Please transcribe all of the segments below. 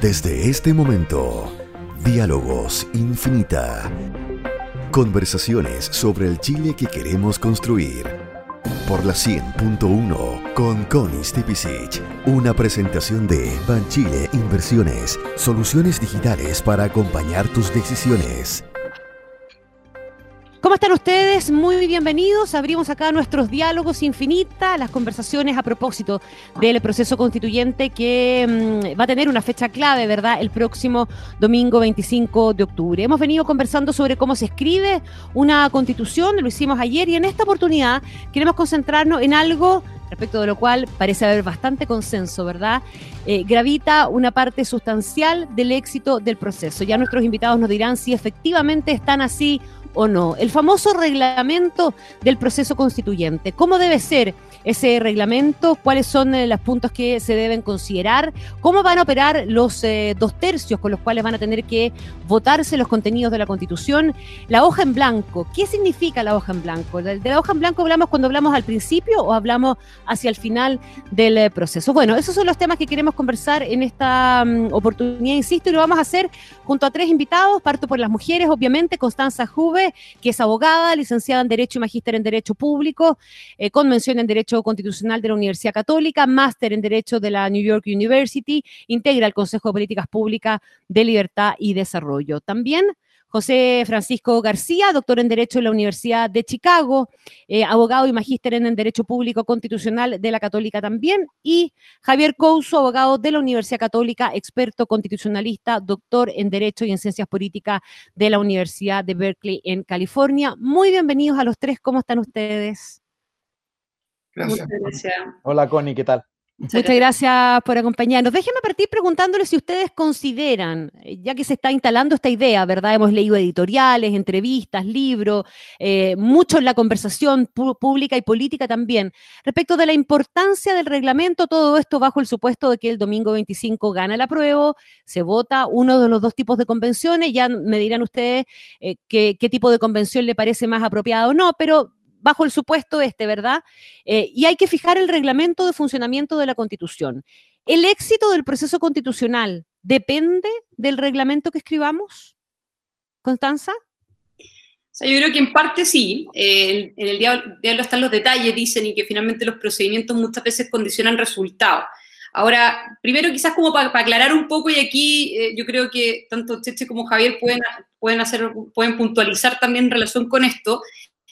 Desde este momento, Diálogos Infinita. Conversaciones sobre el Chile que queremos construir. Por la 100.1 con Connie. Una presentación de Banchile Inversiones. Soluciones digitales para acompañar tus decisiones. ¿Cómo están ustedes? Muy bienvenidos. Abrimos acá nuestros diálogos infinita, las conversaciones a propósito del proceso constituyente que mm, va a tener una fecha clave, ¿verdad? El próximo domingo 25 de octubre. Hemos venido conversando sobre cómo se escribe una constitución, lo hicimos ayer y en esta oportunidad queremos concentrarnos en algo respecto de lo cual parece haber bastante consenso, ¿verdad? Eh, gravita una parte sustancial del éxito del proceso. Ya nuestros invitados nos dirán si efectivamente están así o no. El famoso reglamento del proceso constituyente. ¿Cómo debe ser ese reglamento? ¿Cuáles son eh, los puntos que se deben considerar? ¿Cómo van a operar los eh, dos tercios con los cuales van a tener que votarse los contenidos de la Constitución? La hoja en blanco. ¿Qué significa la hoja en blanco? ¿De la hoja en blanco hablamos cuando hablamos al principio o hablamos hacia el final del eh, proceso? Bueno, esos son los temas que queremos conversar en esta mm, oportunidad, insisto, y lo vamos a hacer junto a tres invitados. Parto por las mujeres, obviamente, Constanza Juve que es abogada, licenciada en Derecho y magíster en Derecho Público, eh, con mención en Derecho Constitucional de la Universidad Católica, máster en Derecho de la New York University, integra el Consejo de Políticas Públicas de Libertad y Desarrollo. También José Francisco García, doctor en Derecho en la Universidad de Chicago, eh, abogado y magíster en Derecho Público Constitucional de la Católica también, y Javier Couso, abogado de la Universidad Católica, experto constitucionalista, doctor en Derecho y en Ciencias Políticas de la Universidad de Berkeley en California. Muy bienvenidos a los tres, ¿cómo están ustedes? Gracias. gracias. Hola Connie, ¿qué tal? Muchas gracias por acompañarnos. Déjenme partir preguntándoles si ustedes consideran, eh, ya que se está instalando esta idea, ¿verdad? Hemos leído editoriales, entrevistas, libros, eh, mucho en la conversación pública y política también, respecto de la importancia del reglamento, todo esto bajo el supuesto de que el domingo 25 gana la prueba, se vota uno de los dos tipos de convenciones, ya me dirán ustedes eh, qué, qué tipo de convención le parece más apropiado o no, pero bajo el supuesto este, ¿verdad? Eh, y hay que fijar el reglamento de funcionamiento de la Constitución. ¿El éxito del proceso constitucional depende del reglamento que escribamos? Constanza. Yo creo que en parte sí. en el diablo, están los detalles, dicen, y que finalmente los procedimientos muchas veces condicionan resultados. Ahora, primero quizás como para, aclarar un poco, y aquí eh, yo creo que tanto Cheche como Javier pueden, pueden, hacer, pueden puntualizar también en relación con esto,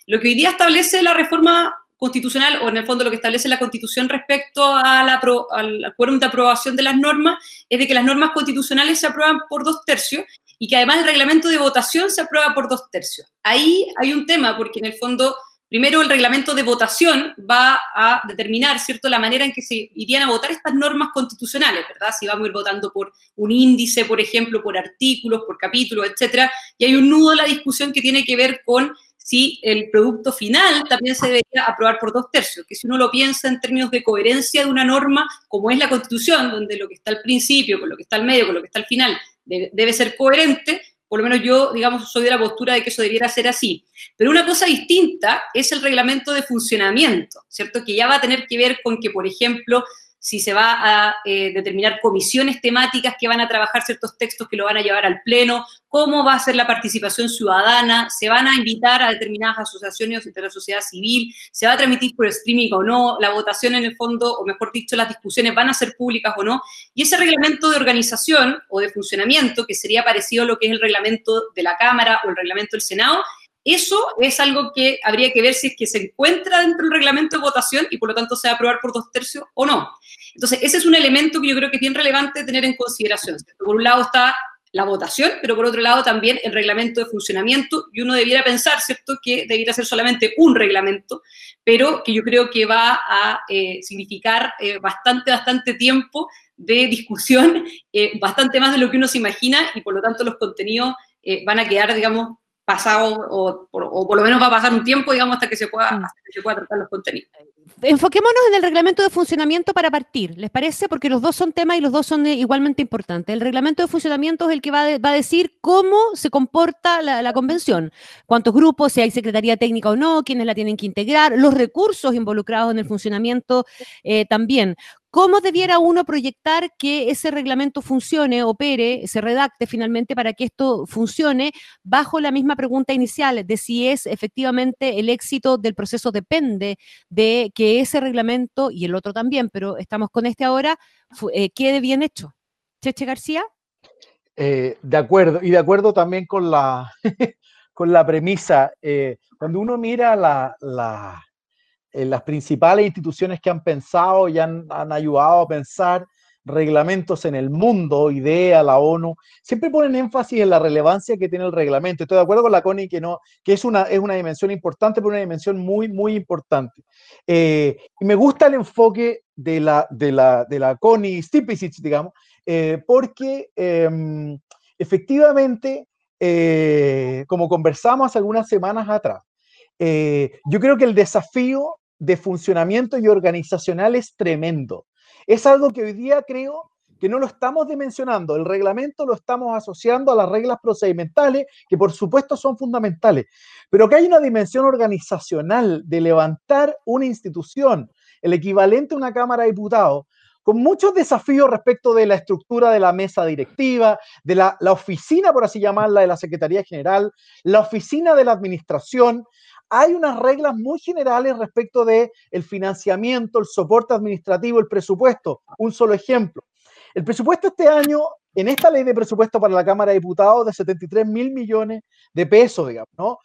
lo que hoy día establece la reforma constitucional, o en el fondo lo que establece la Constitución respecto a al acuerdo de aprobación de las normas, es de que las normas constitucionales se aprueban por dos tercios y que además el reglamento de votación se aprueba por dos tercios. Ahí hay un tema, porque en el fondo, primero el reglamento de votación va a determinar, ¿cierto?, la manera en que se irían a votar estas normas constitucionales, ¿verdad? Si vamos a ir votando por un índice, por ejemplo, por artículos, por capítulos, etcétera, y hay un nudo en la discusión que tiene que ver con si el producto final también se debería aprobar por dos tercios, que si uno lo piensa en términos de coherencia de una norma, como es la Constitución, donde lo que está al principio, con lo que está al medio, con lo que está al final, debe, ser coherente, por lo menos yo, digamos, soy de la postura de que eso debiera ser así. Pero una cosa distinta es el reglamento de funcionamiento, ¿cierto? Que ya va a tener que ver con que, por ejemplo, si se va a eh, determinar comisiones temáticas que van a trabajar ciertos textos que lo van a llevar al Pleno, cómo va a ser la participación ciudadana, se van a invitar a determinadas asociaciones de la sociedad civil, se va a transmitir por streaming o no, la votación en el fondo, o mejor dicho, las discusiones van a ser públicas o no, y ese reglamento de organización o de funcionamiento, que sería parecido a lo que es el reglamento de la Cámara o el reglamento del Senado, eso es algo que habría que ver si es que se encuentra dentro del reglamento de votación y por lo tanto se va a aprobar por dos tercios o no. Entonces, ese es un elemento que yo creo que es bien relevante tener en consideración. Por un lado está la votación, pero por otro lado también el reglamento de funcionamiento, y uno debiera pensar, ¿cierto?, que debiera ser solamente un reglamento, pero que yo creo que va a eh, significar eh, bastante, bastante tiempo de discusión, eh, bastante más de lo que uno se imagina, y por lo tanto los contenidos van a quedar, digamos, pasado o, por lo menos va a pasar un tiempo, digamos, hasta que se pueda, mm. hasta que se pueda tratar los contenidos. Enfoquémonos en el reglamento de funcionamiento para partir, ¿les parece? Porque los dos son temas y los dos son eh, igualmente importantes. El reglamento de funcionamiento es el que va, a decir cómo se comporta la, convención, cuántos grupos, si hay secretaría técnica o no, quiénes la tienen que integrar, los recursos involucrados en el funcionamiento eh, también. ¿Cómo debiera uno proyectar que ese reglamento funcione, opere, se redacte finalmente para que esto funcione bajo la misma pregunta inicial de si es efectivamente el éxito del proceso depende de que ese reglamento y el otro también, pero estamos con este ahora, eh, quede bien hecho? Cheche García. Eh, de acuerdo, y de acuerdo también con la, con la premisa, eh, cuando uno mira la las principales instituciones que han pensado y han, ayudado a pensar reglamentos en el mundo, IDEA, la ONU, siempre ponen énfasis en la relevancia que tiene el reglamento. Estoy de acuerdo con la CONI que no, que es una, es una dimensión importante, pero una dimensión muy, muy importante. Eh, y me gusta el enfoque de la, de la, de la CONI Stipicic, digamos, eh, porque em, efectivamente, eh, como conversamos algunas semanas atrás, yo creo que el desafío de funcionamiento y organizacional es tremendo. Es algo que hoy día creo que no lo estamos dimensionando. El reglamento lo estamos asociando a las reglas procedimentales, que por supuesto son fundamentales, pero que hay una dimensión organizacional de levantar una institución, el equivalente a una Cámara de Diputados, con muchos desafíos respecto de la estructura de la mesa directiva, de la, la, oficina, por así llamarla, de la Secretaría General, la oficina de la Administración, hay unas reglas muy generales respecto de el financiamiento, el soporte administrativo, el presupuesto. Un solo ejemplo. El presupuesto este año, en esta ley de presupuesto para la Cámara de Diputados, de 73 mil millones de pesos, digamos, ¿no?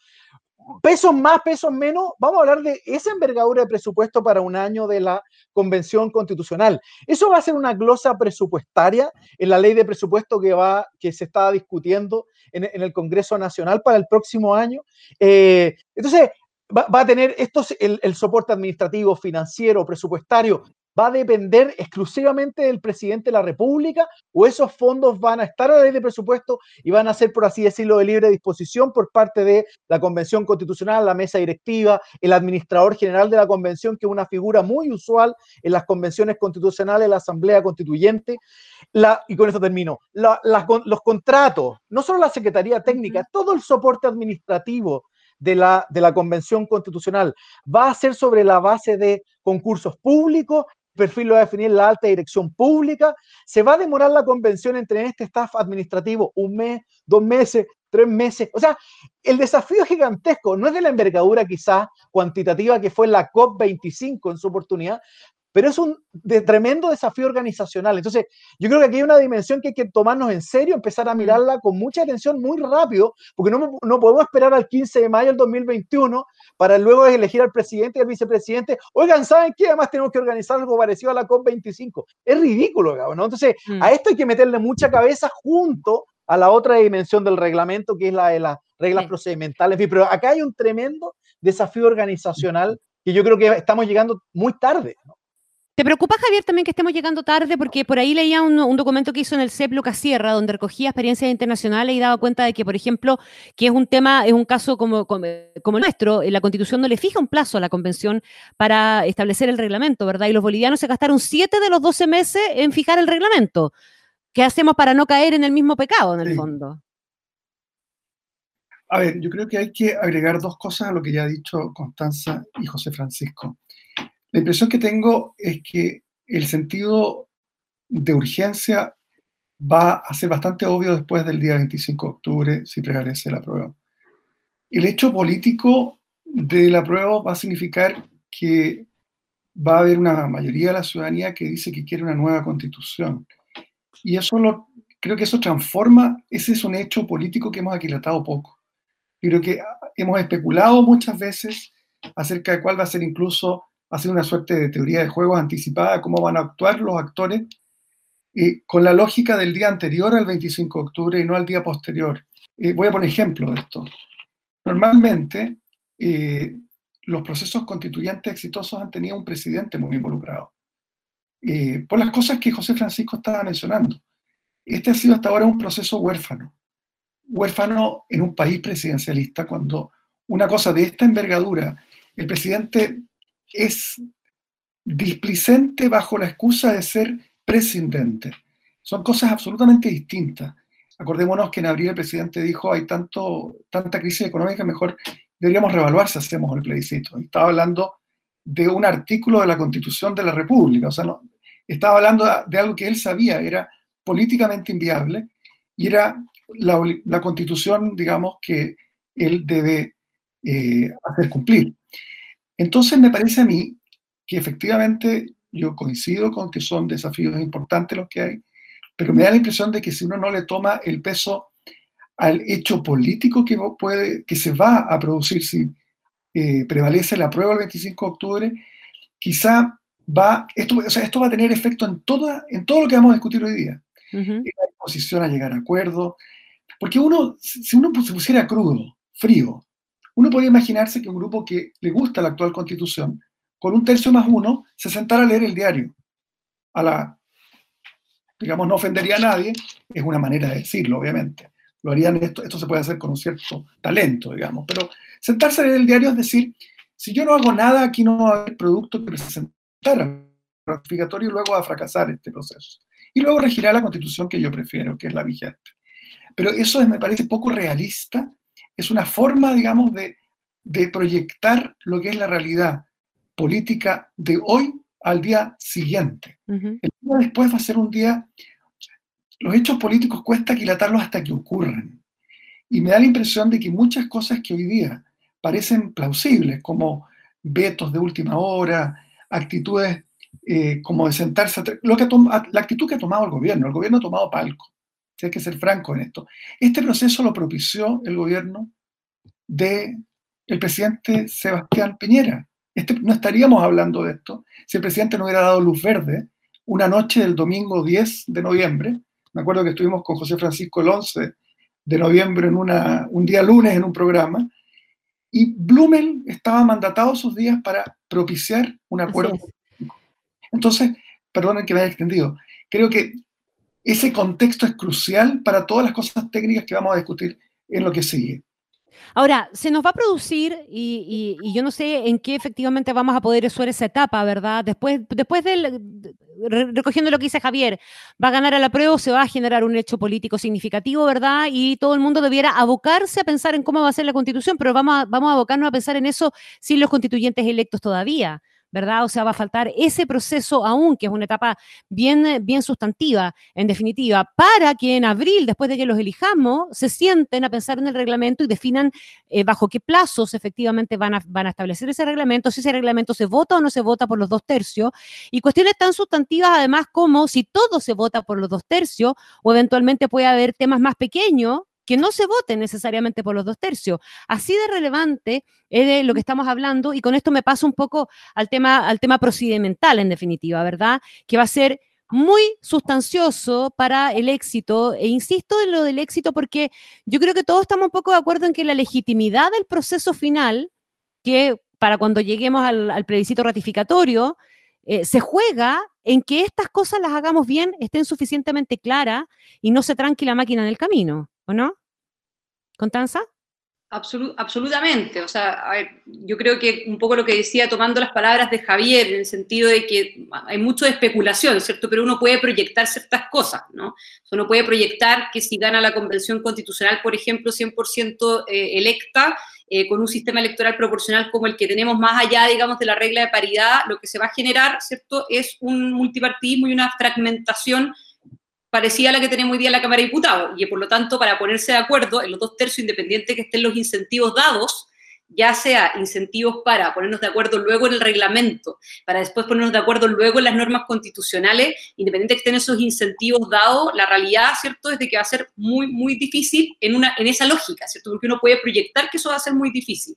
Pesos más, pesos menos, vamos a hablar de esa envergadura de presupuesto para un año de la Convención Constitucional. Eso va a ser una glosa presupuestaria en la ley de presupuesto que, va, que se está discutiendo en, el Congreso Nacional para el próximo año. Eh, entonces, va, a tener esto, el, el soporte administrativo, financiero, presupuestario, va a depender exclusivamente del presidente de la República o esos fondos van a estar a la ley de presupuesto y van a ser, por así decirlo, de libre disposición por parte de la Convención Constitucional, la mesa directiva, el administrador general de la convención, que es una figura muy usual en las convenciones constitucionales, la Asamblea Constituyente. La, y con esto termino, los contratos, no solo la Secretaría Técnica, todo el soporte administrativo de la, de la Convención Constitucional va a ser sobre la base de concursos públicos perfil lo va a definir la alta dirección pública. Se va a demorar la convención entre este staff administrativo un mes, dos meses, tres meses. O sea, el desafío gigantesco. No es de la envergadura quizás cuantitativa que fue la COP25 en su oportunidad, pero es un tremendo desafío organizacional. Entonces, yo creo que aquí hay una dimensión que hay que tomarnos en serio, empezar a mm. mirarla con mucha atención muy rápido, porque no, no podemos esperar al 15 de mayo del 2021 para luego elegir al presidente y al vicepresidente. Oigan, ¿saben qué? Además tenemos que organizar algo parecido a la COP25. Es ridículo, ¿no? Entonces, mm. a esto hay que meterle mucha cabeza junto a la otra dimensión del reglamento, que es la de las reglas procedimentales. pero acá hay un tremendo desafío organizacional que yo creo que estamos llegando muy tarde. ¿no? ¿Te preocupa, Javier, también que estemos llegando tarde? Porque por ahí leía un, documento que hizo en el CEP Lucas Sierra, donde recogía experiencias internacionales y daba cuenta de que, por ejemplo, que es un tema, es un caso como, como, el nuestro, la Constitución no le fija un plazo a la Convención para establecer el reglamento, ¿verdad? Y los bolivianos se gastaron siete de los doce meses en fijar el reglamento. ¿Qué hacemos para no caer en el mismo pecado, en el fondo? A ver, yo creo que hay que agregar dos cosas a lo que ya ha dicho Constanza y José Francisco. La impresión que tengo es que el sentido de urgencia va a ser bastante obvio después del día 25 de octubre si prevalece la prueba. El hecho político de la prueba va a significar que va a haber una mayoría de la ciudadanía que dice que quiere una nueva constitución. Y eso lo, creo que eso transforma, ese es un hecho político que hemos aquilatado poco. Creo que hemos especulado muchas veces acerca de cuál va a ser incluso hacer una suerte de teoría de juegos anticipada, cómo van a actuar los actores, con la lógica del día anterior al 25 de octubre y no al día posterior. Eh, voy a poner ejemplo de esto. Normalmente, eh, los procesos constituyentes exitosos han tenido un presidente muy involucrado, eh, por las cosas que José Francisco estaba mencionando. Este ha sido hasta ahora un proceso huérfano, huérfano en un país presidencialista, cuando una cosa de esta envergadura, el presidente es displicente bajo la excusa de ser presidente. Son cosas absolutamente distintas. Acordémonos que en abril el presidente dijo, hay tanto, tanta crisis económica, mejor deberíamos revaluar si hacemos el plebiscito. Estaba hablando de un artículo de la Constitución de la República. O sea, no, estaba hablando de algo que él sabía, era políticamente inviable y era la, constitución, digamos, que él debe eh, hacer cumplir. Entonces me parece a mí que efectivamente yo coincido con que son desafíos importantes los que hay, pero me da la impresión de que si uno no le toma el peso al hecho político que, puede, que se va a producir si eh, prevalece la prueba el 25 de octubre, quizá va, esto, o sea, esto va a tener efecto en, toda, en todo lo que vamos a discutir hoy día. En la disposición a llegar a acuerdos. Porque uno, si uno se pusiera crudo, frío, uno podría imaginarse que un grupo que le gusta la actual constitución, con un tercio más uno, se sentara a leer el diario. A la, digamos, no ofendería a nadie, es una manera de decirlo, obviamente. Lo harían esto, se puede hacer con un cierto talento, digamos. Pero sentarse a leer el diario es decir, si yo no hago nada, aquí no va a haber producto que presentar al ratificatorio y luego va a fracasar este proceso. Y luego regirá la constitución que yo prefiero, que es la vigente. Pero eso me parece poco realista, es una forma, digamos, de, proyectar lo que es la realidad política de hoy al día siguiente. El día después va a ser un día, los hechos políticos cuesta aquilatarlos hasta que ocurran. Y me da la impresión de que muchas cosas que hoy día parecen plausibles, como vetos de última hora, actitudes eh, como de sentarse, lo que la actitud que ha tomado el gobierno, el gobierno ha tomado palco, si hay que ser franco en esto. Este proceso lo propició el gobierno del el presidente Sebastián Piñera. Este, no estaríamos hablando de esto si el presidente no hubiera dado luz verde una noche del domingo 10 de noviembre. Me acuerdo que estuvimos con José Francisco el 11 de noviembre en una, un día lunes en un programa, y Blumel estaba mandatado esos días para propiciar un acuerdo. Entonces, perdonen que me haya extendido, creo que ese contexto es crucial para todas las cosas técnicas que vamos a discutir en lo que sigue. Ahora, se nos va a producir, y, yo no sé en qué efectivamente vamos a poder usar esa etapa, ¿verdad? Después, después del, recogiendo lo que dice Javier, va a ganar a la prueba o se va a generar un hecho político significativo, ¿verdad? Y todo el mundo debiera abocarse a pensar en cómo va a ser la constitución, pero vamos vamos a abocarnos a pensar en eso sin los constituyentes electos todavía. ¿Verdad? O sea, va a faltar ese proceso aún, que es una etapa bien, bien sustantiva, en definitiva, para que en abril, después de que los elijamos, se sienten a pensar en el reglamento y definan eh, bajo qué plazos efectivamente van a, van a establecer ese reglamento, si ese reglamento se vota o no se vota por los dos tercios, y cuestiones tan sustantivas además como si todo se vota por los dos tercios o eventualmente puede haber temas más pequeños que no se vote necesariamente por los dos tercios. Así de relevante es de lo que estamos hablando y con esto me paso un poco al tema, al tema procedimental en definitiva, ¿verdad? Que va a ser muy sustancioso para el éxito. E insisto en lo del éxito porque yo creo que todos estamos un poco de acuerdo en que la legitimidad del proceso final, que para cuando lleguemos al, plebiscito ratificatorio, eh, se juega en que estas cosas las hagamos bien, estén suficientemente claras y no se tranque la máquina en el camino. ¿O no? ¿Contanza? absolutamente. O sea, yo creo que un poco lo que decía, tomando las palabras de Javier, en el sentido de que hay mucho especulación, ¿cierto? Pero uno puede proyectar ciertas cosas, ¿no? Uno puede proyectar que si gana la convención constitucional, por ejemplo, 100% eh, electa, eh, con un sistema electoral proporcional como el que tenemos más allá, digamos, de la regla de paridad, lo que se va a generar, ¿cierto? Es un multipartidismo y una fragmentación parecía a la que tenemos hoy día en la Cámara de Diputados, y por lo tanto, para ponerse de acuerdo en los dos tercios, independientes que estén los incentivos dados, ya sea incentivos para ponernos de acuerdo luego en el reglamento, para después ponernos de acuerdo luego en las normas constitucionales, independiente que estén esos incentivos dados, la realidad, ¿cierto?, es de que va a ser muy, muy difícil en, una, en esa lógica, ¿cierto?, porque uno puede proyectar que eso va a ser muy difícil.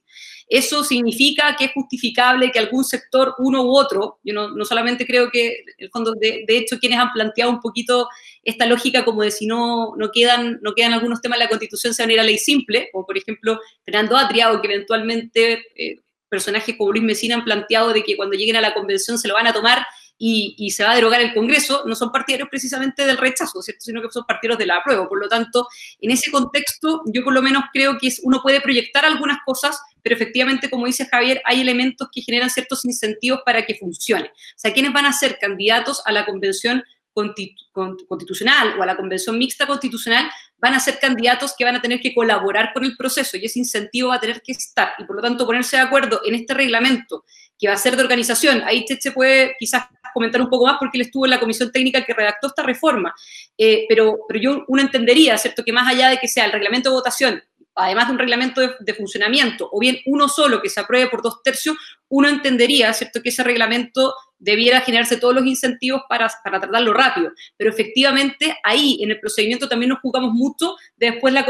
Eso significa que es justificable que algún sector, uno u otro, yo no, no solamente creo que, el fondo, de, de, hecho, quienes han planteado un poquito esta lógica como de si no, no, quedan, no quedan algunos temas de la Constitución, se van a ir a ley simple, como por ejemplo Fernando Atria, o que eventualmente eh, personajes como Luis Mesina han planteado de que cuando lleguen a la convención se lo van a tomar y, se va a derogar el Congreso, no son partidarios precisamente del rechazo, sino que son partidarios de la apruebo. Por lo tanto, en ese contexto, yo por lo menos creo que uno puede proyectar algunas cosas, pero efectivamente, como dice Javier, hay elementos que generan ciertos incentivos para que funcione. O sea, ¿quiénes van a ser candidatos a la convención constitucional o a la convención mixta constitucional van a ser candidatos que van a tener que colaborar con el proceso y ese incentivo va a tener que estar y por lo tanto ponerse de acuerdo en este reglamento que va a ser de organización. Ahí se puede quizás comentar un poco más porque él estuvo en la comisión técnica que redactó esta reforma. Eh, pero, pero yo uno entendería, ¿cierto?, que más allá de que sea el reglamento de votación además de un reglamento de, funcionamiento, o bien uno solo que se apruebe por dos tercios, uno entendería, ¿cierto?, que ese reglamento debiera generarse todos los incentivos para, para tratarlo rápido. Pero efectivamente, ahí en el procedimiento también nos jugamos mucho después la,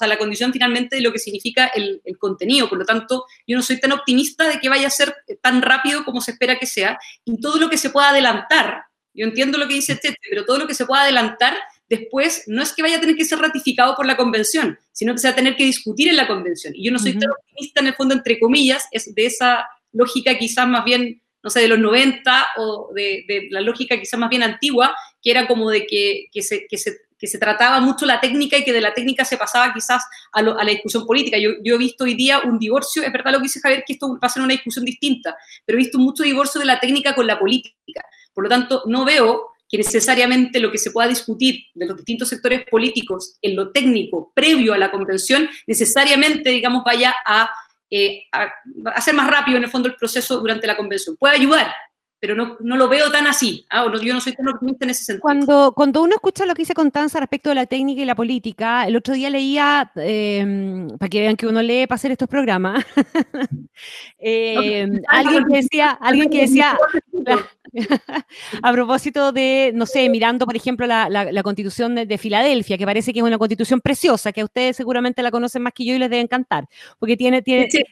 la condición finalmente de lo que significa el, el, contenido. Por lo tanto, yo no soy tan optimista de que vaya a ser tan rápido como se espera que sea. Y todo lo que se pueda adelantar, yo entiendo lo que dice Tete, pero todo lo que se pueda adelantar después no es que vaya a tener que ser ratificado por la convención, sino que se va a tener que discutir en la convención. Y yo no soy tan optimista en el fondo, entre comillas, es de esa lógica quizás más bien, no sé, de los 90 o de, la lógica quizás más bien antigua, que era como de que, se, que, se, trataba mucho la técnica y que de la técnica se pasaba quizás a, la discusión política. Yo, yo, he visto hoy día un divorcio, es verdad lo que dice Javier, que esto va a ser una discusión distinta, pero he visto mucho divorcio de la técnica con la política. Por lo tanto, no veo que necesariamente lo que se pueda discutir de los distintos sectores políticos en lo técnico previo a la convención, necesariamente, digamos, vaya a, eh, hacer más rápido en el fondo el proceso durante la convención. Puede ayudar, pero no, no, lo veo tan así. ¿ah? yo no soy tan optimista en ese sentido. Cuando, cuando uno escucha lo que dice Constanza respecto de la técnica y la política, el otro día leía, em, para que vean que uno lee para hacer estos programas, em, alguien que decía, alguien que decía, a propósito de, no sé, mirando, por ejemplo, la, la, constitución de, Filadelfia, que parece que es una constitución preciosa, que a ustedes seguramente la conocen más que yo y les debe encantar, porque tiene... tiene... Sí,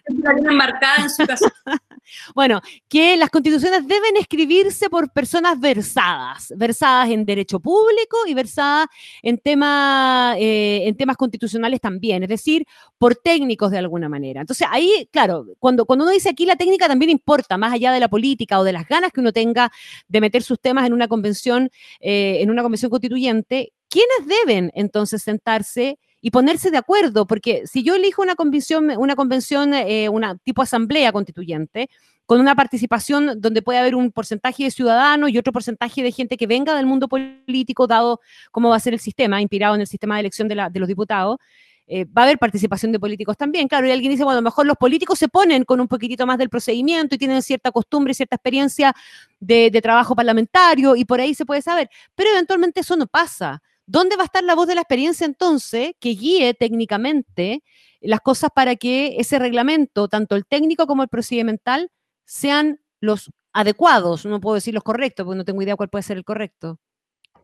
marcada en su casa. bueno, que las constituciones deben escribirse por personas versadas, versadas en derecho público y versadas en, eh, en temas constitucionales también, es decir, por técnicos de alguna manera. Entonces, ahí, claro, cuando, cuando uno dice aquí la técnica también importa, más allá de la política o de las ganas que uno tenga de meter sus temas en una convención, eh, en una convención constituyente, ¿quiénes deben entonces sentarse? Y ponerse de acuerdo, porque si yo elijo una convención, una convención, eh, una tipo asamblea constituyente, con una participación donde puede haber un porcentaje de ciudadanos y otro porcentaje de gente que venga del mundo político, dado cómo va a ser el sistema, inspirado en el sistema de elección de, los diputados, eh, va a haber participación de políticos también. Claro, y alguien dice, bueno, mejor los políticos se ponen con un poquitito más del procedimiento y tienen cierta costumbre y cierta experiencia de, de trabajo parlamentario y por ahí se puede saber, pero eventualmente eso no pasa. ¿Dónde va a estar la voz de la experiencia entonces que guíe técnicamente las cosas para que ese reglamento, tanto el técnico como el procedimental, sean los adecuados, no puedo decir los correctos, porque no tengo idea cuál puede ser el correcto.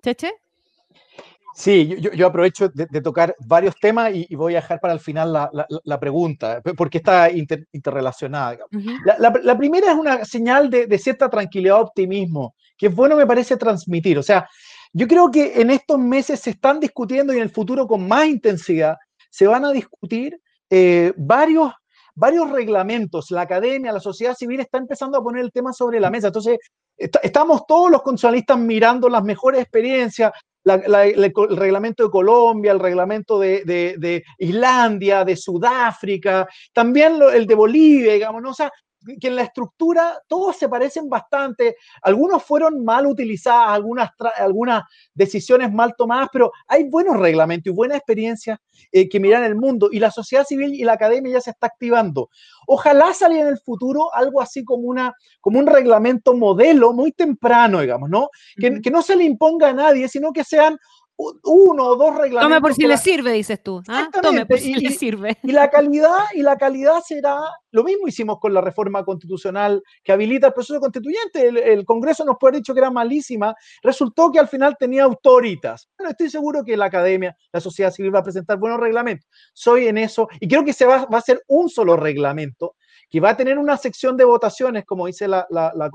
¿Cheche? Sí, yo, aprovecho de, tocar varios temas y, voy a dejar para el final la, pregunta, porque está interrelacionada. la, primera es una señal de, de, cierta tranquilidad, optimismo, que es bueno, me parece, transmitir. O sea, yo creo que en estos meses se están discutiendo y en el futuro con más intensidad se van a discutir eh, varios varios reglamentos, la academia, la sociedad civil está empezando a poner el tema sobre la mesa. Entonces, estamos todos los constitucionalistas mirando las mejores experiencias, el, reglamento de Colombia, el reglamento de, Islandia, de Sudáfrica, también el de Bolivia, digamos, ¿no? O que en la estructura todos se parecen bastante, algunos fueron mal utilizadas, algunas, algunas decisiones mal tomadas, pero hay buenos reglamentos y buena experiencia eh, que miran el mundo y la sociedad civil y la academia ya se está activando. Ojalá salga en el futuro algo así como, una, como un reglamento modelo muy temprano, digamos, ¿no? Que, que no se le imponga a nadie, sino que sean uno o dos reglamentos. Tome por si le sirve, dices tú. ¿ah? Tome por si le sirve. Y la calidad, y la calidad será, lo mismo hicimos con la reforma constitucional que habilita el proceso constituyente. El, Congreso nos puede haber dicho que era malísima, resultó que al final tenía autoritas. Bueno, estoy seguro que la academia, la sociedad civil va a presentar buenos reglamentos. Soy en eso, y creo que se va, va a ser un solo reglamento que va a tener una sección de votaciones, como dice la, la, la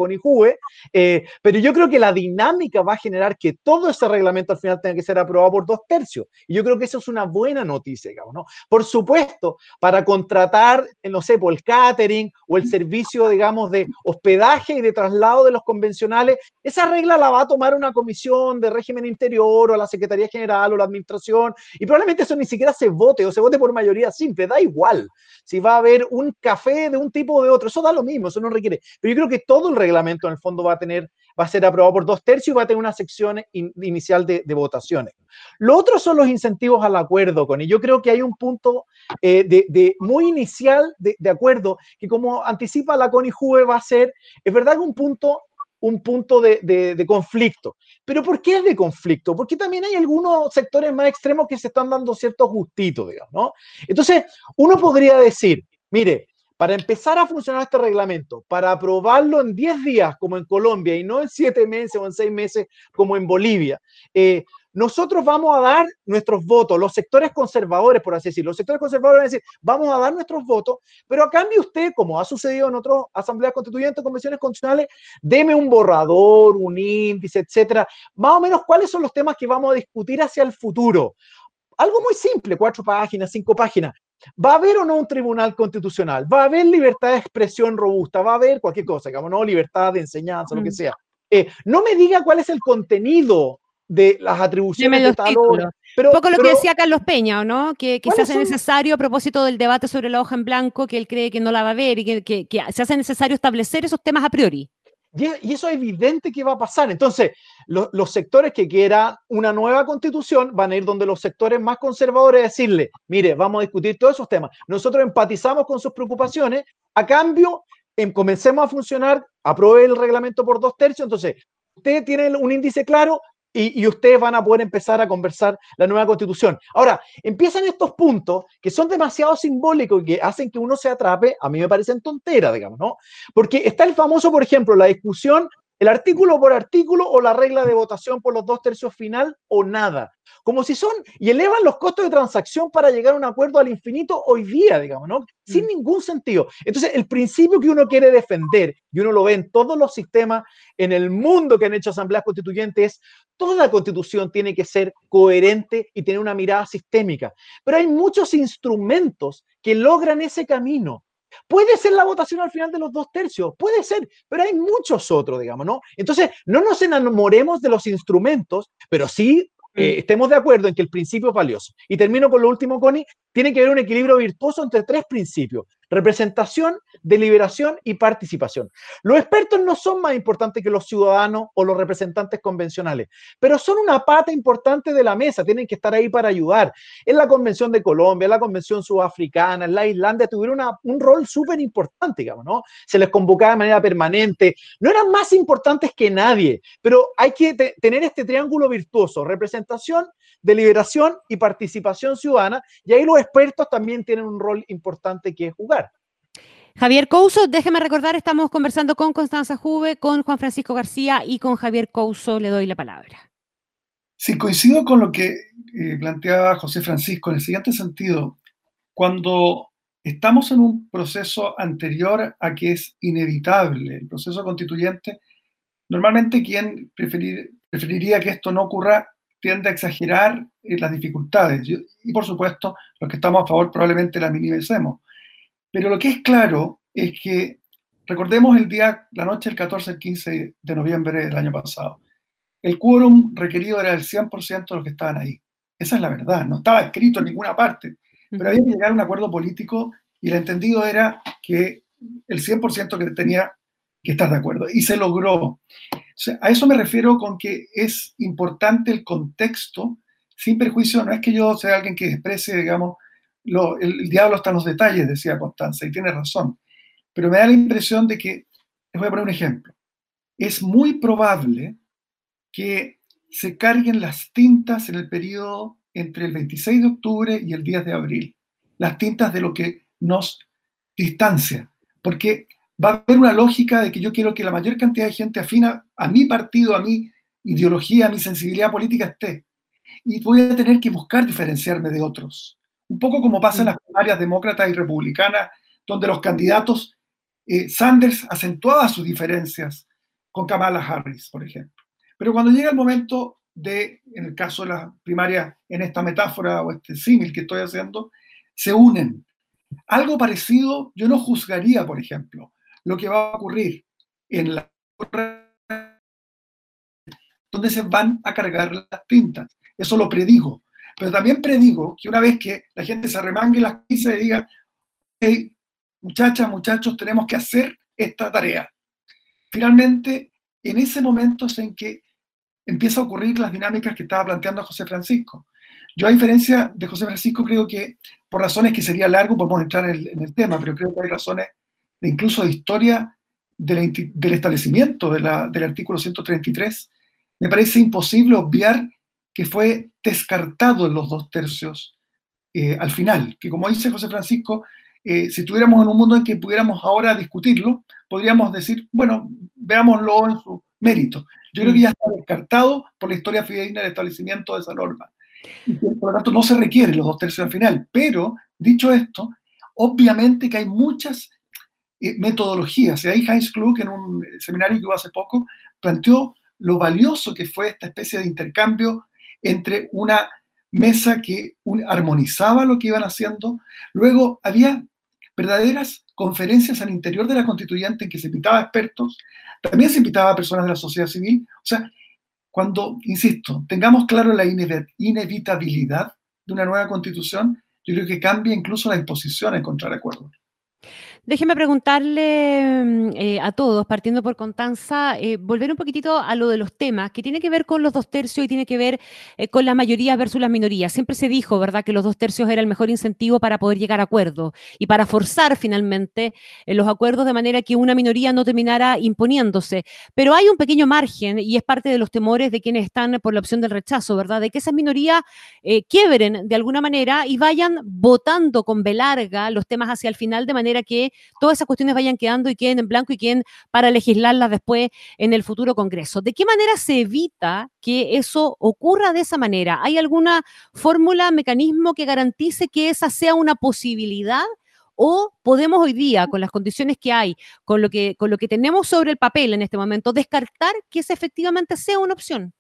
eh, pero yo creo que la dinámica va a generar que todo ese reglamento al final tenga que ser aprobado por dos tercios. Y yo creo que eso es una buena noticia, digamos, ¿no? Por supuesto, para contratar, eh, no sé, por el catering o el servicio, digamos, de hospedaje y de traslado de los convencionales, esa regla la va a tomar una comisión de régimen interior o la Secretaría General o la Administración, y probablemente eso ni siquiera se vote o se vote por mayoría simple, da igual si va a haber un café de un tipo o de otro. Eso da lo mismo, eso no requiere. Pero yo creo que todo el reglamento en el fondo va a tener, va a ser aprobado por dos tercios y va a tener una sección inicial de, votaciones. Lo otro son los incentivos al acuerdo, con yo creo que hay un punto eh, de, muy inicial de, acuerdo que como anticipa la CONIJUVE va a ser, es verdad que un punto un punto de, conflicto. ¿Pero por qué es de conflicto? Porque también hay algunos sectores más extremos que se están dando ciertos gustitos, digamos, ¿no? Entonces, uno podría decir, mire, para empezar a funcionar este reglamento, para aprobarlo en 10 días como en Colombia y no en 7 meses o en 6 meses como en Bolivia, eh, nosotros vamos a dar nuestros votos, los sectores conservadores, por así decirlo, los sectores conservadores van a decir, vamos a dar nuestros votos, pero a cambio usted, como ha sucedido en otras asambleas constituyentes, convenciones constitucionales, deme un borrador, un índice, etcétera, más o menos cuáles son los temas que vamos a discutir hacia el futuro. Algo muy simple, cuatro páginas, cinco páginas. ¿Va a haber o no un tribunal constitucional? ¿Va a haber libertad de expresión robusta? ¿Va a haber cualquier cosa, digamos, no? Libertad de enseñanza, lo que mm. sea. Eh, no me diga cuál es el contenido de las atribuciones de tal Pero, un poco lo que decía Carlos Peña, ¿no? Que, se hace necesario a propósito del debate sobre la hoja en blanco, que él cree que no la va a ver y que, se hace necesario establecer esos temas a priori. Y, eso es evidente que va a pasar. Entonces, los sectores que quieran una nueva constitución van a ir donde los sectores más conservadores a decirle, mire, vamos a discutir todos esos temas. Nosotros empatizamos con sus preocupaciones, a cambio, em, comencemos a funcionar, apruebe el reglamento por dos tercios, entonces usted tiene un índice claro, y, ustedes van a poder empezar a conversar la nueva constitución. Ahora, empiezan estos puntos que son demasiado simbólicos y que hacen que uno se atrape, a mí me parecen tonteras, digamos, ¿no? Porque está el famoso, por ejemplo, la discusión, el artículo por artículo o la regla de votación por los dos tercios final o nada como si son, y elevan los costos de transacción para llegar a un acuerdo al infinito hoy día, digamos, ¿no? Sin mm. ningún sentido. Entonces, el principio que uno quiere defender, y uno lo ve en todos los sistemas en el mundo que han hecho asambleas constituyentes, es toda constitución tiene que ser coherente y tener una mirada sistémica. Pero hay muchos instrumentos que logran ese camino. Puede ser la votación al final de los dos tercios, puede ser, pero hay muchos otros, digamos, ¿no? Entonces, no nos enamoremos de los instrumentos, pero sí eh, mm. estemos de acuerdo en que el principio es valioso. Y termino con lo último, Connie, tiene que haber un equilibrio virtuoso entre tres principios, representación, deliberación y participación. Los expertos no son más importantes que los ciudadanos o los representantes convencionales, pero son una pata importante de la mesa, tienen que estar ahí para ayudar. En la Convención de Colombia, en la Convención Sudafricana, en la Islandia, tuvieron un rol súper importante, digamos, ¿no? Se les convocaba de manera permanente, no eran más importantes que nadie, pero hay que tener este triángulo virtuoso, representación, deliberación y participación ciudadana, y ahí los expertos también tienen un rol importante que jugar. Javier Couso, déjeme recordar, estamos conversando con Constanza Juve, con Juan Francisco García y con Javier Couso. Le doy la palabra. Sí, coincido con lo que eh, planteaba José Francisco en el siguiente sentido. Cuando estamos en un proceso anterior a que es inevitable, el proceso constituyente, normalmente quien preferiría que esto no ocurra tiende a exagerar las dificultades. Y por supuesto, los que estamos a favor probablemente las minimicemos. Pero lo que es claro es que recordemos el día, la noche del 14 al 15 de noviembre del año pasado. El quórum requerido era el 100% de los que estaban ahí. Esa es la verdad, no estaba escrito en ninguna parte, pero había que llegar a un acuerdo político y el entendido era que el 100% que tenía que estar de acuerdo. Y se logró. A eso me refiero con que es importante el contexto, sin perjuicio, no es que yo sea alguien que desprecie, digamos, el, diablo está en los detalles, decía Constanza, y tiene razón. Pero me da la impresión de que, les voy a poner un ejemplo, es muy probable que se carguen las tintas en el periodo entre el 26 de octubre y el 10 de abril, las tintas de lo que nos distancia, porque va a haber una lógica de que yo quiero que la mayor cantidad de gente afina a mi partido, a mi ideología, a mi sensibilidad política esté. Y voy a tener que buscar diferenciarme de otros. Un poco como pasa en las primarias demócratas y republicanas, donde los candidatos, eh, Sanders acentuaba sus diferencias con Kamala Harris, por ejemplo. Pero cuando llega el momento de, en el caso de las primarias, en esta metáfora o este símil que estoy haciendo, se unen. Algo parecido, yo no juzgaría, por ejemplo, lo que va a ocurrir en la donde se van a cargar las tintas. Eso lo predigo. Pero también predigo que una vez que la gente se remangue las pinzas y diga, hey, muchachas, muchachos, tenemos que hacer esta tarea. Finalmente, en ese momento es en que empieza a ocurrir las dinámicas que estaba planteando José Francisco. Yo, a diferencia de José Francisco, creo que por razones que sería largo podemos entrar en el, tema, pero creo que hay razones de incluso de historia del establecimiento del artículo 133, me parece imposible obviar que fue descartado en los dos tercios eh, al final, que como dice José Francisco, eh, si estuviéramos en un mundo en que pudiéramos ahora discutirlo, podríamos decir, bueno, veámoslo en su mérito. Yo creo que ya está descartado por la historia fidedigna del establecimiento de esa norma. Por lo tanto no se requieren los dos tercios al final. Pero, dicho esto, obviamente que hay muchas metodologías. Y ahí Heinz Klug, en un seminario que hubo hace poco, planteó lo valioso que fue esta especie de intercambio entre una mesa que armonizaba lo que iban haciendo, luego había verdaderas conferencias al interior de la constituyente en que se invitaba a expertos, también se invitaba a personas de la sociedad civil. O sea, cuando, insisto, tengamos claro la inevitabilidad de una nueva constitución, yo creo que cambia incluso la imposición en encontrar acuerdos. Déjeme preguntarle mm, eh, a todos, partiendo por Constanza, eh, volver un poquitito a lo de los temas, que tiene que ver con los dos tercios y tiene que ver eh, con la mayoría versus las minorías. Siempre se dijo, ¿verdad?, que los dos tercios era el mejor incentivo para poder llegar a acuerdos y para forzar finalmente los acuerdos de manera que una minoría no terminara imponiéndose. Pero hay un pequeño margen y es parte de los temores de quienes están por la opción del rechazo, ¿verdad?, de que esas minorías quiebren de alguna manera y vayan votando con B larga los temas hacia el final de manera que todas esas cuestiones vayan quedando y queden en blanco y queden para legislarlas después en el futuro Congreso. ¿De qué manera se evita que eso ocurra de esa manera? ¿Hay alguna fórmula, mecanismo que garantice que esa sea una posibilidad? ¿O podemos hoy día, con las condiciones que hay, con lo que, con lo que tenemos sobre el papel en este momento, descartar que esa efectivamente sea una opción?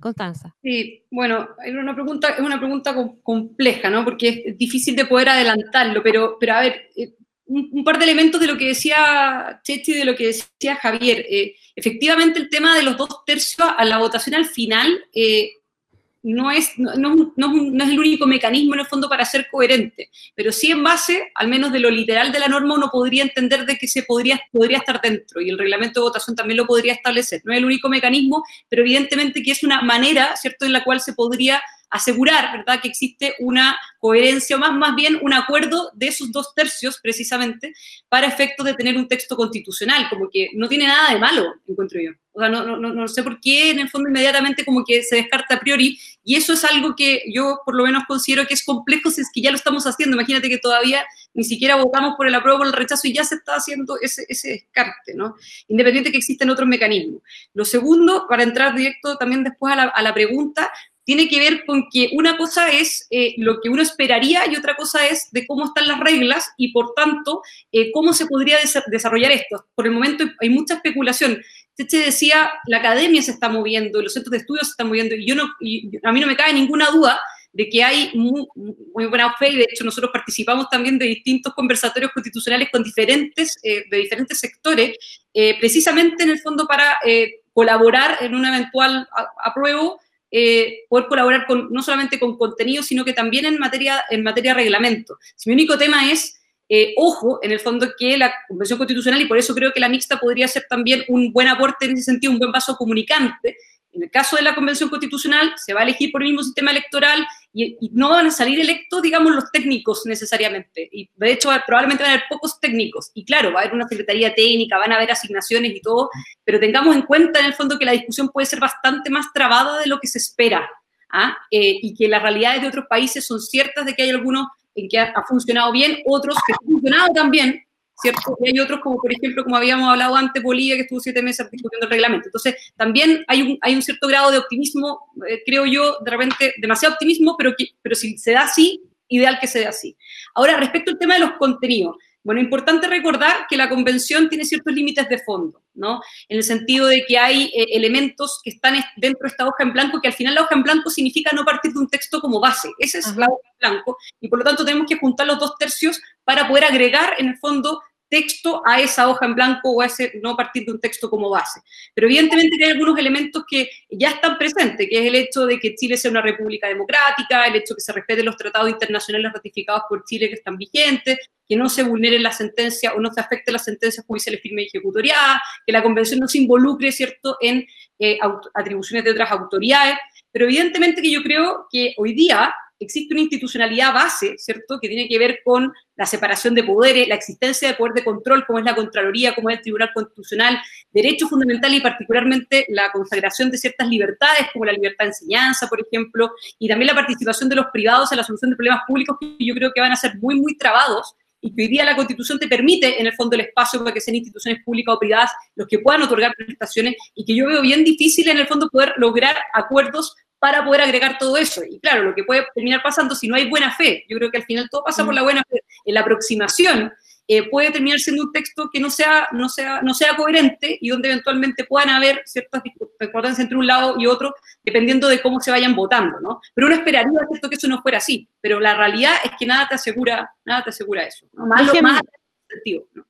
Constanza. Sí, bueno, es una pregunta, es una pregunta compleja, ¿no? Porque es difícil de poder adelantarlo, pero, pero a ver, eh, un, par de elementos de lo que decía Chechi y de lo que decía Javier. Eh, efectivamente, el tema de los dos tercios a la votación al final eh, no es, no, es el único mecanismo en el fondo para ser coherente, pero sí en base, al menos de lo literal de la norma, uno podría entender de que se podría, podría estar dentro y el reglamento de votación también lo podría establecer. No es el único mecanismo, pero evidentemente que es una manera, ¿cierto?, en la cual se podría asegurar, ¿verdad?, que existe una coherencia o más, más bien un acuerdo de esos dos tercios, precisamente, para efectos de tener un texto constitucional, como que no tiene nada de malo, encuentro yo. O sea, no, no, no sé por qué en el fondo inmediatamente como que se descarta a priori, y eso es algo que yo por lo menos considero que es complejo si es que ya lo estamos haciendo. Imagínate que todavía ni siquiera votamos por el apruebo o el rechazo y ya se está haciendo ese, ese descarte, ¿no? Independiente que existen otros mecanismos. Lo segundo, para entrar directo también después a la pregunta, tiene que ver con que una cosa es eh, lo que uno esperaría y otra cosa es de cómo están las reglas y, por tanto, eh, cómo se podría desarrollar esto. Por el momento hay mucha especulación. Cheche decía, la academia se está moviendo, los centros de estudio se están moviendo, y, yo no, a mí no me cabe ninguna duda de que hay muy, buena fe, y de hecho nosotros participamos también de distintos conversatorios constitucionales con diferentes, eh, de diferentes sectores, precisamente en el fondo para colaborar en un eventual apruebo eh, poder colaborar con, no solamente con contenido, sino que también en materia, en materia de reglamento. Si mi único tema es, eh, ojo, en el fondo que la Convención Constitucional, y por eso creo que la mixta podría ser también un buen aporte en ese sentido, un buen paso comunicante, en el caso de la Convención Constitucional, se va a elegir por el mismo sistema electoral y, no van a salir electos, digamos, los técnicos necesariamente. Y de hecho, probablemente van a haber pocos técnicos. Y claro, va a haber una secretaría técnica, van a haber asignaciones y todo, pero tengamos en cuenta en el fondo que la discusión puede ser bastante más trabada de lo que se espera. ¿ah? Eh, y que las realidades de otros países son ciertas de que hay algunos en que ha, ha funcionado bien, otros que han funcionado también, ¿cierto? Y hay otros, como por ejemplo, como habíamos hablado antes, Bolivia, que estuvo siete meses discutiendo el reglamento. Entonces, también hay un, hay un cierto grado de optimismo, eh, creo yo, de repente, demasiado optimismo, pero, que, pero si se da así, ideal que se dé así. Ahora, respecto al tema de los contenidos, bueno, importante recordar que la convención tiene ciertos límites de fondo, ¿no? En el sentido de que hay eh, elementos que están dentro de esta hoja en blanco, que al final la hoja en blanco significa no partir de un texto como base. Esa es la hoja en blanco. Y por lo tanto tenemos que juntar los dos tercios para poder agregar, en el fondo, texto a esa hoja en blanco o a ese no partir de un texto como base. Pero evidentemente hay algunos elementos que ya están presentes, que es el hecho de que Chile sea una república democrática, el hecho de que se respeten los tratados internacionales ratificados por Chile que están vigentes, que no se vulneren las sentencias o no se afecten las sentencias judiciales firmes y ejecutoriadas, que la convención no se involucre, ¿cierto?, en eh, atribuciones de otras autoridades. Pero evidentemente que yo creo que hoy día existe una institucionalidad base, ¿cierto?, que tiene que ver con la separación de poderes, la existencia de poder de control, como es la Contraloría, como es el Tribunal Constitucional, derechos fundamentales y particularmente la consagración de ciertas libertades, como la libertad de enseñanza, por ejemplo, y también la participación de los privados en la solución de problemas públicos que yo creo que van a ser muy, muy trabados y que hoy día la Constitución te permite, en el fondo, el espacio para que sean instituciones públicas o privadas los que puedan otorgar prestaciones y que yo veo bien difícil, en el fondo, poder lograr acuerdos para poder agregar todo eso. Y claro, lo que puede terminar pasando si no hay buena fe, yo creo que al final todo pasa por la buena fe, en la aproximación, eh, puede terminar siendo un texto que no sea, no, sea, no sea coherente y donde eventualmente puedan haber ciertas discordancias entre un lado y otro, dependiendo de cómo se vayan votando, ¿no? Pero uno esperaría ¿cierto? que eso no fuera así, pero la realidad es que nada te asegura, nada te asegura eso. Más, lo, más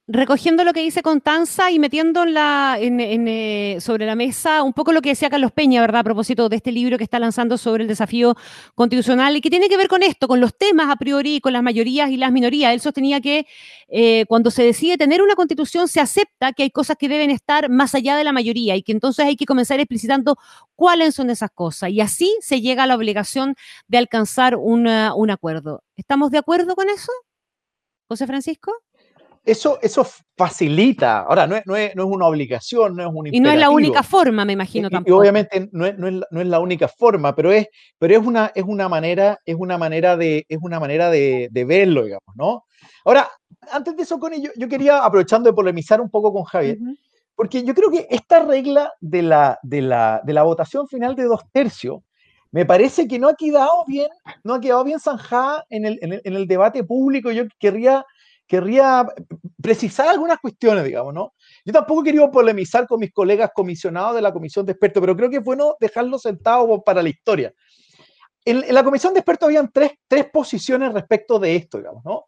Recogiendo lo que dice Constanza y metiendo la, eh, sobre la mesa un poco lo que decía Carlos Peña, ¿verdad? A propósito de este libro que está lanzando sobre el desafío constitucional y que tiene que ver con esto, con los temas a priori, con las mayorías y las minorías. Él sostenía que eh, cuando se decide tener una constitución se acepta que hay cosas que deben estar más allá de la mayoría y que entonces hay que comenzar explicitando cuáles son esas cosas. Y así se llega a la obligación de alcanzar un acuerdo. ¿Estamos de acuerdo con eso? José Francisco? Eso, eso facilita, ahora no es, no, es, no es, una obligación, no es un Y no es la única forma, me imagino tampoco. Y obviamente no es, no, es, no es, la única forma, pero es, pero es, una, es una manera, es una manera, de, es una manera de, de verlo, digamos, ¿no? Ahora, antes de eso, Connie, yo, yo quería, aprovechando de polemizar un poco con Javier, porque yo creo que esta regla de la, de, la, de la votación final de dos tercios, me parece que no ha quedado bien, no ha quedado bien zanjada en el, en el, en el debate público. Yo querría querría precisar algunas cuestiones, digamos, ¿no? Yo tampoco quería polemizar con mis colegas comisionados de la comisión de expertos, pero creo que es bueno dejarlo sentado para la historia. En, la comisión de expertos habían tres, tres posiciones respecto de esto, digamos, ¿no?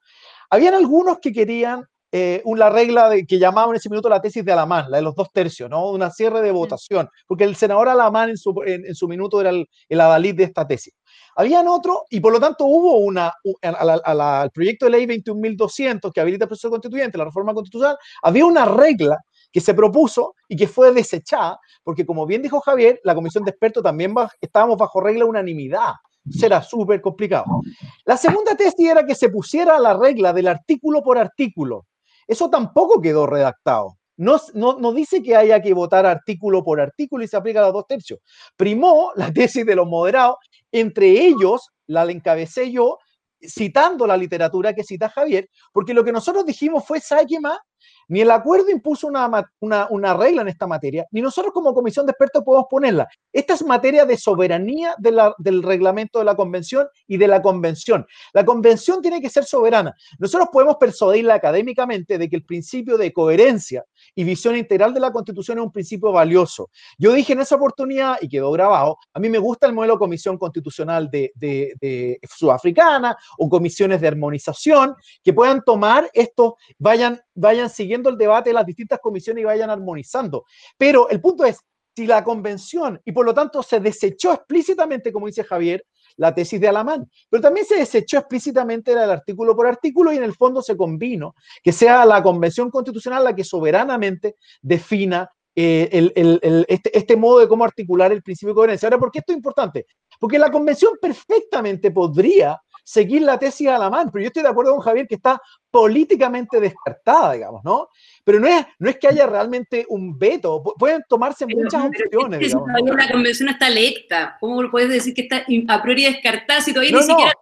Habían algunos que querían eh, una regla de, que llamaban en ese minuto la tesis de Alamán, la de los dos tercios, ¿no? Una cierre de votación, porque el senador Alamán en su, en, su minuto era el, el adalid de esta tesis. Habían otro, y por lo tanto hubo una, al proyecto de ley 21.200 que habilita el proceso constituyente, la reforma constitucional, había una regla que se propuso y que fue desechada, porque como bien dijo Javier, la comisión de expertos también estábamos bajo regla de unanimidad. Será súper complicado. La segunda tesis era que se pusiera la regla del artículo por artículo. Eso tampoco quedó redactado. No, no, dice que haya que votar artículo por artículo y se aplica a los dos tercios. Primó la tesis de los moderados, entre ellos la encabecé yo, citando la literatura que cita Javier, porque lo que nosotros dijimos fue, ¿sabe? Ni el acuerdo impuso una, una, regla en esta materia, ni nosotros como comisión de expertos podemos ponerla. Esta es materia de soberanía del reglamento de la convención y de la convención. La convención tiene que ser soberana. Nosotros podemos persuadirla académicamente de que el principio de coherencia y visión integral de la constitución es un principio valioso. Yo dije en esa oportunidad, y quedó grabado, a mí me gusta el modelo de comisión constitucional de, de, sudafricana o comisiones de armonización que puedan tomar esto, vayan, vayan siguiendo el debate de las distintas comisiones y vayan armonizando. Pero el punto es, si la convención, y por lo tanto se desechó explícitamente, como dice Javier, la tesis de Alamán, pero también se desechó explícitamente el artículo por artículo y en el fondo se convino que sea la convención constitucional la que soberanamente defina eh, este, este, modo de cómo articular el principio de coherencia. Ahora, ¿por qué esto es importante? Porque la convención perfectamente podría seguir la tesis a la mano, pero yo estoy de acuerdo con Javier que está políticamente descartada, digamos, ¿no? Pero no es, no es que haya realmente un veto, pueden tomarse muchas opciones. Es que La convención está electa, ¿cómo puedes decir que está a priori descartada si todavía ni siquiera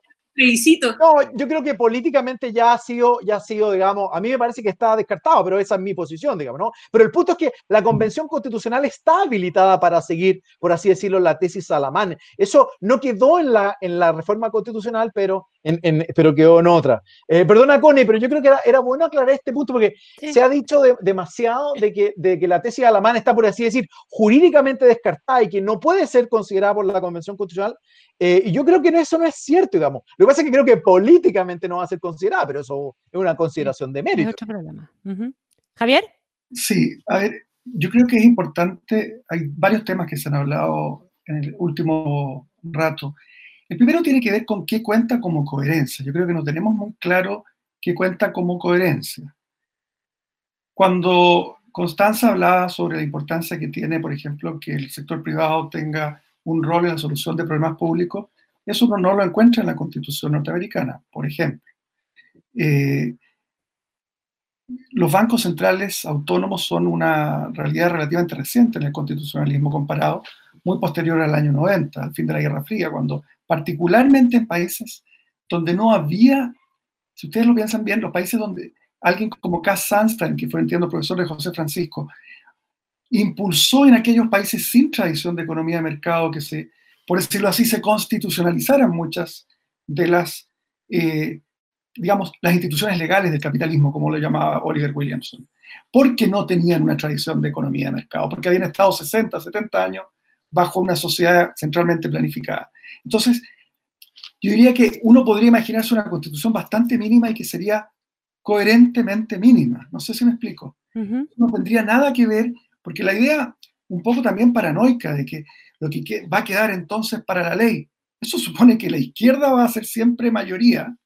no, yo creo que políticamente ya ha sido, ya ha sido, digamos, a mí me parece que está descartado, pero esa es mi posición, digamos, ¿no? Pero el punto es que la Convención Constitucional está habilitada para seguir, por así decirlo, la tesis Salamán. Eso no quedó en la, en la reforma constitucional, pero, en, pero quedó en otra. Eh, perdona, Connie, pero yo creo que era, era bueno aclarar este punto porque se ha dicho demasiado de que, de que la tesis Alamán está, por así decir, jurídicamente descartada y que no puede ser considerada por la Convención Constitucional. Eh, y yo creo que eso no es cierto, digamos. Lo que pasa es que creo que políticamente no va a ser considerada, pero eso es una consideración de mérito. otro problema. Javier. Sí, a ver, yo creo que es importante, hay varios temas que se han hablado en el último rato. El primero tiene que ver con qué cuenta como coherencia. Yo creo que no tenemos muy claro qué cuenta como coherencia. Cuando Constanza hablaba sobre la importancia que tiene, por ejemplo, que el sector privado tenga un rol en la solución de problemas públicos, Eso uno no lo encuentra en la Constitución norteamericana, por ejemplo. Eh, los bancos centrales autónomos son una realidad relativamente reciente en el constitucionalismo comparado, muy posterior al año 90, al fin de la Guerra Fría, cuando particularmente en países donde no había, si ustedes lo piensan bien, los países donde alguien como Cass Sunstein, que fue, entiendo, profesor de José Francisco, impulsó en aquellos países sin tradición de economía de mercado que se, por decirlo así, se constitucionalizaran muchas de las eh, digamos, las instituciones legales del capitalismo, como lo llamaba Oliver Williamson, porque no tenían una tradición de economía de mercado, porque habían estado 60, 70 años bajo una sociedad centralmente planificada. Entonces, yo diría que uno podría imaginarse una constitución bastante mínima y que sería coherentemente mínima. No sé si me explico. No tendría nada que ver, porque la idea, un poco también paranoica, de que lo que va a quedar entonces para la ley, eso supone que la izquierda va a ser siempre mayoría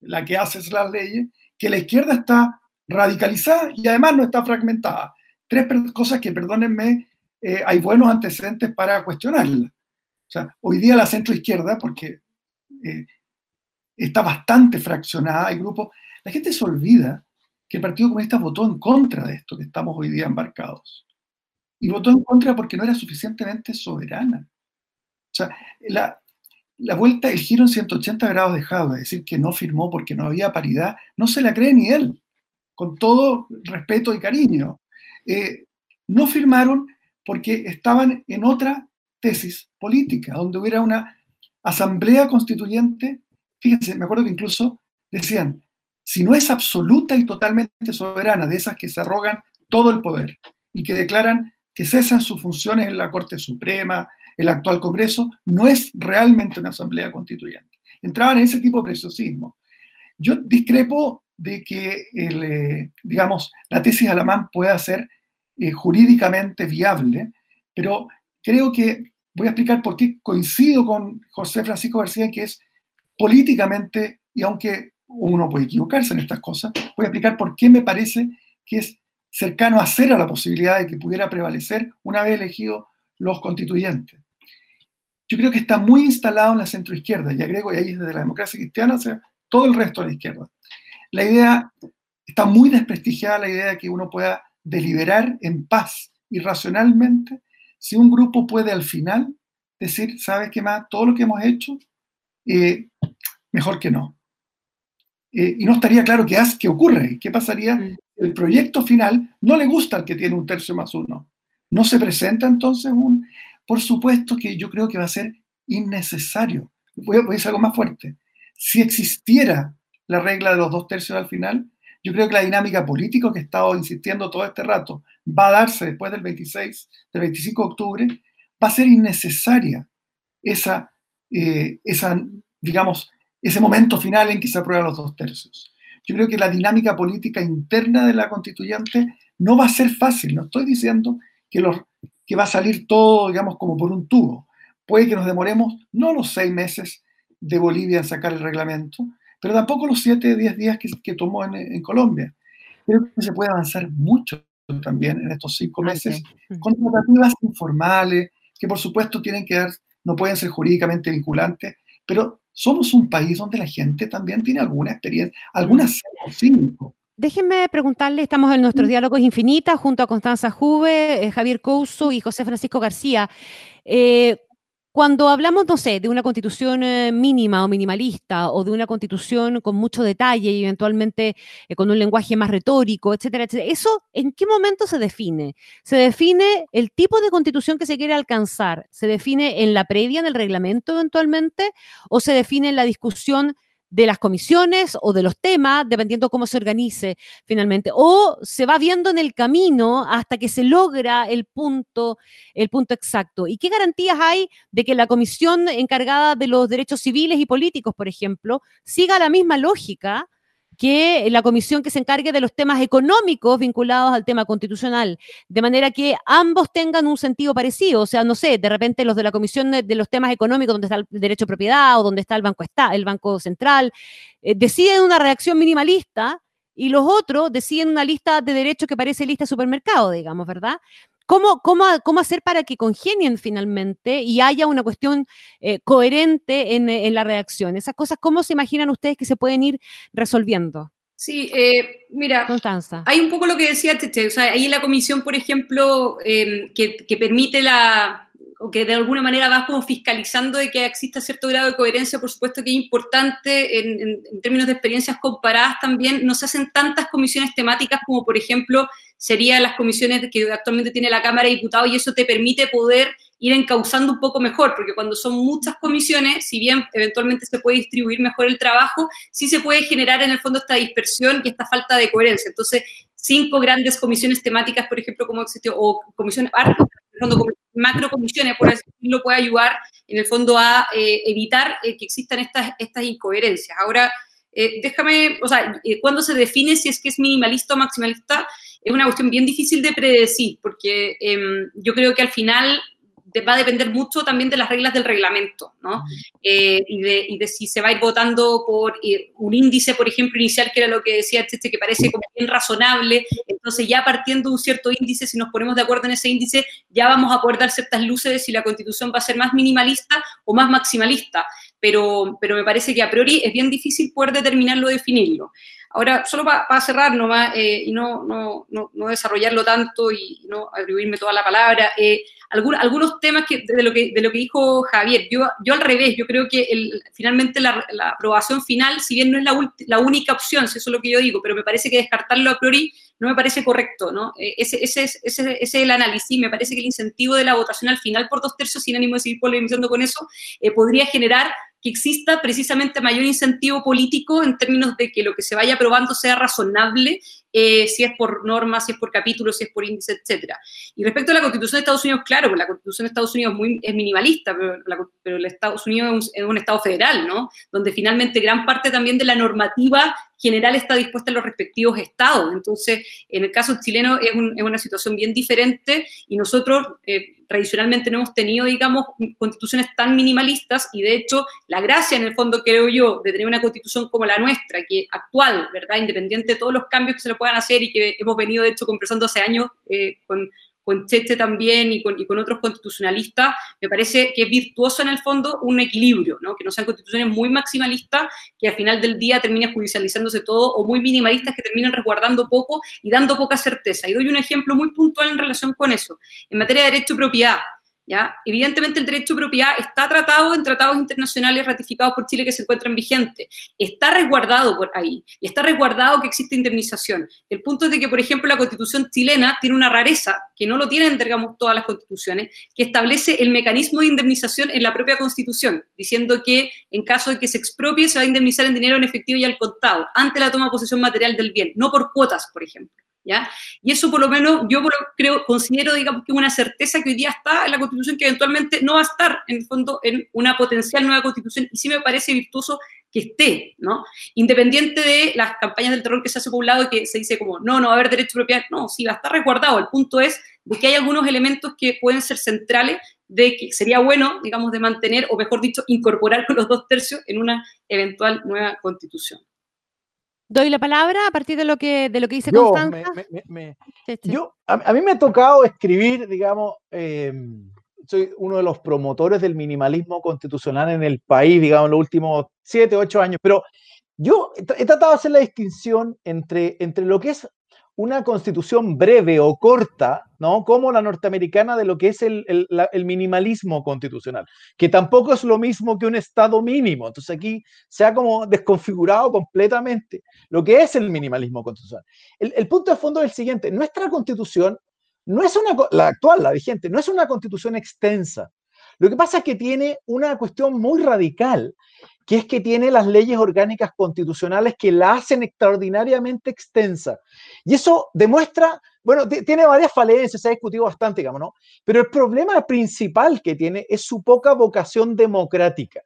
la que hace las leyes, que la izquierda está radicalizada y además no está fragmentada. Tres cosas que, perdónenme, eh, hay buenos antecedentes para cuestionarla. O sea, hoy día la centroizquierda, porque eh, está bastante fraccionada, hay grupos, la gente se olvida que el Partido Comunista votó en contra de esto que estamos hoy día embarcados. Y votó en contra porque no era suficientemente soberana. O sea, la, la vuelta, el giro en 180 grados dejado, es decir, que no firmó porque no había paridad, no se la cree ni él, con todo respeto y cariño. Eh, no firmaron porque estaban en otra tesis política, donde hubiera una asamblea constituyente. Fíjense, me acuerdo que incluso decían, si no es absoluta y totalmente soberana, de esas que se arrogan todo el poder y que declaran que cesan sus funciones en la Corte Suprema, el actual Congreso, no es realmente una asamblea constituyente. Entraban en ese tipo de preciosismo. Yo discrepo de que, eh, digamos, la tesis Alamán pueda ser eh, jurídicamente viable, pero creo que voy a explicar por qué coincido con José Francisco García que es políticamente, y aunque uno puede equivocarse en estas cosas, voy a explicar por qué me parece que es cercano a cero la posibilidad de que pudiera prevalecer una vez elegido los constituyentes. Yo creo que está muy instalado en la centroizquierda, y agrego, y ahí desde la democracia cristiana hacia todo el resto de la izquierda. La idea, está muy desprestigiada la idea de que uno pueda deliberar en paz y racionalmente si un grupo puede al final decir, ¿sabes qué más? Todo lo que hemos hecho, eh, mejor que no. Eh, y no estaría claro qué, hace, qué ocurre, qué pasaría. El proyecto final no le gusta al que tiene un tercio más uno. No se presenta entonces un... Por supuesto que yo creo que va a ser innecesario. Voy a, decir algo más fuerte. Si existiera la regla de los dos tercios al final, yo creo que la dinámica política que he estado insistiendo todo este rato va a darse después del 26, del 25 de octubre, va a ser innecesaria esa, eh, esa, digamos, ese momento final en que se aprueban los dos tercios. Yo creo que la dinámica política interna de la constituyente no va a ser fácil. No estoy diciendo que, los, que va a salir todo, digamos, como por un tubo. Puede que nos demoremos no los seis meses de Bolivia en sacar el reglamento, pero tampoco los siete, diez días que, que tomó en, en, Colombia. Creo que se puede avanzar mucho también en estos cinco meses con tratativas informales, que por supuesto tienen que dar, no pueden ser jurídicamente vinculantes, pero somos un país donde la gente también tiene alguna experiencia, algunas cinco. Déjenme preguntarle, estamos en nuestros diálogos infinitas junto a Constanza Juve, eh, Javier Couso y José Francisco García. Eh, cuando hablamos, no sé, de una constitución eh, mínima o minimalista o de una constitución con mucho detalle y eventualmente con un lenguaje más retórico, etcétera, etcétera, ¿eso en qué momento se define? ¿Se define el tipo de constitución que se quiere alcanzar? ¿Se define en la previa, en el reglamento eventualmente? ¿O se define en la discusión? De las comisiones o de los temas, dependiendo cómo se organice finalmente. O se va viendo en el camino hasta que se logra el punto, el punto exacto. ¿Y qué garantías hay de que la comisión encargada de los derechos civiles y políticos, por ejemplo, siga la misma lógica? Que la comisión que se encargue de los temas económicos vinculados al tema constitucional, de manera que ambos tengan un sentido parecido. O sea, no sé, de repente los de la comisión de, los temas económicos, donde está el derecho de propiedad o donde está el Banco, está, el banco Central, eh, deciden una reacción minimalista y los otros deciden una lista de derechos que parece lista de supermercado, digamos, ¿verdad? ¿Cómo, cómo, cómo hacer para que congenien finalmente y haya una cuestión eh, coherente en, en, la redacción? Esas cosas, ¿cómo se imaginan ustedes que se pueden ir resolviendo? Sí, eh, mira, Constanza. hay un poco lo que decía Tete, o sea, ahí la comisión, por ejemplo, eh, que, que permite la, o que de alguna manera va como fiscalizando de que exista cierto grado de coherencia, por supuesto que es importante en, términos de experiencias comparadas también, no se hacen tantas comisiones temáticas como por ejemplo serían las comisiones que actualmente tiene la Cámara de Diputados y eso te permite poder ir encauzando un poco mejor, porque cuando son muchas comisiones, si bien eventualmente se puede distribuir mejor el trabajo, sí se puede generar en el fondo esta dispersión y esta falta de coherencia. Entonces, cinco grandes comisiones temáticas, por ejemplo, como existió, o el fondo, macro comisiones, por así decirlo, puede ayudar en el fondo a eh, evitar eh, que existan estas, estas incoherencias. Ahora, eh, déjame, o sea, ¿cuándo se define si es que es minimalista o maximalista? Es una cuestión bien difícil de predecir, porque eh, yo creo que al final va a depender mucho también de las reglas del reglamento, ¿no? Eh, y, de, y, de, si se va a ir votando por eh, un índice, por ejemplo, inicial, que era lo que decía este, que parece como bien razonable, entonces ya partiendo de un cierto índice, si nos ponemos de acuerdo en ese índice, ya vamos a poder dar ciertas luces de si la constitución va a ser más minimalista o más maximalista, pero, pero me parece que a priori es bien difícil poder determinarlo, definirlo. Ahora, solo para pa cerrar nomás eh, y no, no, no, no, desarrollarlo tanto y no atribuirme toda la palabra, eh, algunos, temas que, de, lo que, de lo que dijo Javier, yo, yo al revés, yo creo que el, finalmente la, aprobación final, si bien no es la, la, única opción, si eso es lo que yo digo, pero me parece que descartarlo a priori no me parece correcto, ¿no? Eh, ese, ese, ese, ese, es el análisis, me parece que el incentivo de la votación al final por dos tercios, sin ánimo de seguir polemizando con eso, podría generar que exista precisamente mayor incentivo político en términos de que lo que se vaya aprobando sea razonable, eh, si es por normas, si es por capítulos, si es por índice, etcétera. Y respecto a la Constitución de Estados Unidos, claro, la Constitución de Estados Unidos muy, es minimalista, pero, la, el Estados Unidos es un, es un, Estado federal, ¿no? Donde finalmente gran parte también de la normativa general está dispuesta en los respectivos estados. Entonces, en el caso chileno es una situación bien diferente y nosotros eh, tradicionalmente no hemos tenido, digamos, constituciones tan minimalistas y de hecho la gracia en el fondo, creo yo, de tener una constitución como la nuestra, que actual, ¿verdad? Independiente de todos los cambios que se le puedan hacer y que hemos venido, de hecho, conversando hace años eh, con con Cheche también y con, otros constitucionalistas, me parece que es virtuoso en el fondo un equilibrio, ¿no? que no sean constituciones muy maximalistas, que al final del día terminen judicializándose todo, o muy minimalistas que terminen resguardando poco y dando poca certeza. Y doy un ejemplo muy puntual en relación con eso. En materia de derecho de propiedad, ¿Ya? Evidentemente el derecho de propiedad está tratado en tratados internacionales ratificados por Chile que se encuentran vigentes. Está resguardado por ahí. Y está resguardado que existe indemnización. El punto es de que, por ejemplo, la constitución chilena tiene una rareza, que no lo tienen, digamos, todas las constituciones, que establece el mecanismo de indemnización en la propia constitución, diciendo que en caso de que se expropie se va a indemnizar en dinero en efectivo y al contado, ante la toma de posesión material del bien, no por cuotas, por ejemplo. ¿Ya? Y eso por lo menos yo creo, considero, digamos, que una certeza que hoy día está en la Constitución que eventualmente no va a estar, en el fondo, en una potencial nueva Constitución, y sí me parece virtuoso que esté, ¿no? Independiente de las campañas del terror que se hace por un lado y que se dice como, no, no va a haber derecho de propiedad, no, sí va a estar resguardado. El punto es de que hay algunos elementos que pueden ser centrales de que sería bueno, digamos, de mantener, o mejor dicho, incorporar con los dos tercios en una eventual nueva Constitución. Doy la palabra a partir de lo que, de lo que dice yo, Constanza. Me, me, me, sí, sí. Yo, a, a, mí me ha tocado escribir, digamos, eh, soy uno de los promotores del minimalismo constitucional en el país, digamos, en los últimos siete, ocho años, pero yo he tratado de hacer la distinción entre, entre lo que es una constitución breve o corta, ¿no? Como la norteamericana de lo que es el, el, minimalismo constitucional, que tampoco es lo mismo que un Estado mínimo. Entonces aquí se ha como desconfigurado completamente lo que es el minimalismo constitucional. El, el punto de fondo es el siguiente, nuestra constitución no es una, la actual, la vigente, no es una constitución extensa. Lo que pasa es que tiene una cuestión muy radical, que es que tiene las leyes orgánicas constitucionales que la hacen extraordinariamente extensa. Y eso demuestra, bueno, tiene varias falencias, se ha discutido bastante, digamos, ¿no? Pero el problema principal que tiene es su poca vocación democrática.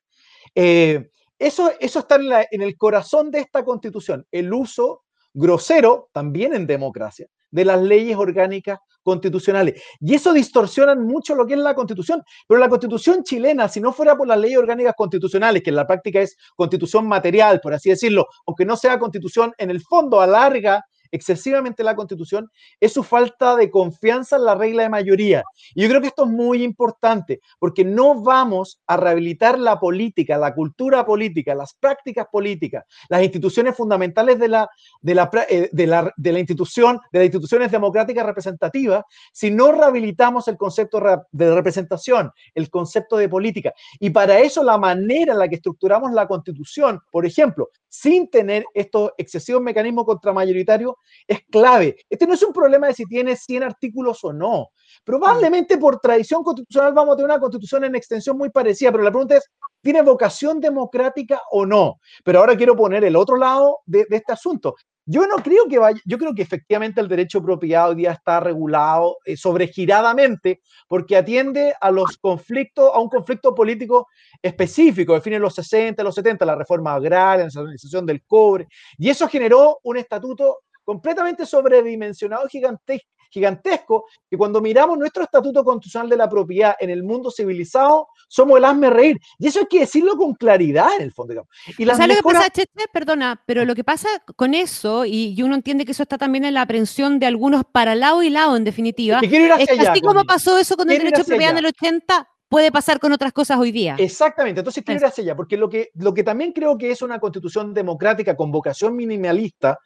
Eh, eso, eso está en, en el corazón de esta constitución, el uso grosero, también en democracia, de las leyes orgánicas constitucionales. Y eso distorsiona mucho lo que es la constitución. Pero la constitución chilena, si no fuera por las leyes orgánicas constitucionales, que en la práctica es constitución material, por así decirlo, aunque no sea constitución, en el fondo alarga excesivamente la constitución es su falta de confianza en la regla de mayoría. Y yo creo que esto es muy importante, porque no vamos a rehabilitar la política, la cultura política, las prácticas políticas, las instituciones fundamentales de la, de la, eh, de la, de la institución, de las instituciones democráticas representativas, si no rehabilitamos el concepto de representación, el concepto de política. Y para eso la manera en la que estructuramos la constitución, por ejemplo, sin tener estos excesivos mecanismos contramayoritarios, es clave. Este no es un problema de si tiene 100 artículos o no. Probablemente por tradición constitucional vamos a tener una constitución en extensión muy parecida, pero la pregunta es, ¿tiene vocación democrática o no? Pero ahora quiero poner el otro lado de, de este asunto. Yo no creo que vaya, yo creo que efectivamente el derecho propiedad hoy día está regulado eh, sobregiradamente porque atiende a los conflictos, a un conflicto político específico, define los 60, los 70, la reforma agraria, la nacionalización del cobre, y eso generó un estatuto completamente sobredimensionado, gigantesco, gigantesco que cuando miramos nuestro estatuto constitucional de la propiedad en el mundo civilizado, somos el hazme reír. Y eso hay que decirlo con claridad en el fondo. Y lo que pasa, Cheche? Perdona, pero lo que pasa con eso, y uno entiende que eso está también en la aprehensión de algunos para lado y lado, en definitiva, es que así como pasó eso con el derecho de propiedad en el 80, puede pasar con otras cosas hoy día. Exactamente, entonces quiero ir hacia allá, porque lo que, lo que también creo que es una constitución democrática con vocación minimalista,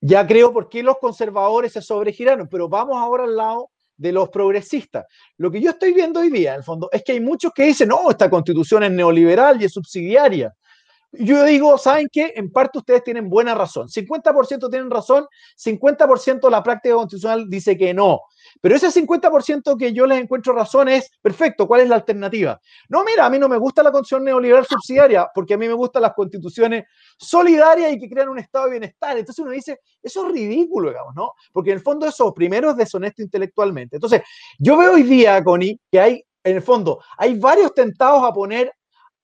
ya creo por qué los conservadores se sobregiraron, pero vamos ahora al lado de los progresistas. Lo que yo estoy viendo hoy día, en el fondo, es que hay muchos que dicen, no, esta constitución es neoliberal y es subsidiaria. Yo digo, ¿saben qué? En parte ustedes tienen buena razón. 50% tienen razón, 50% la práctica constitucional dice que no. Pero ese 50% que yo les encuentro razón es, perfecto, ¿cuál es la alternativa? No, mira, a mí no me gusta la constitución neoliberal subsidiaria, porque a mí me gustan las constituciones solidarias y que crean un estado de bienestar. Entonces uno dice, eso es ridículo, digamos, ¿no? Porque en el fondo eso primero es deshonesto intelectualmente. Entonces, yo veo hoy día, Connie, que hay, en el fondo, hay varios tentados a poner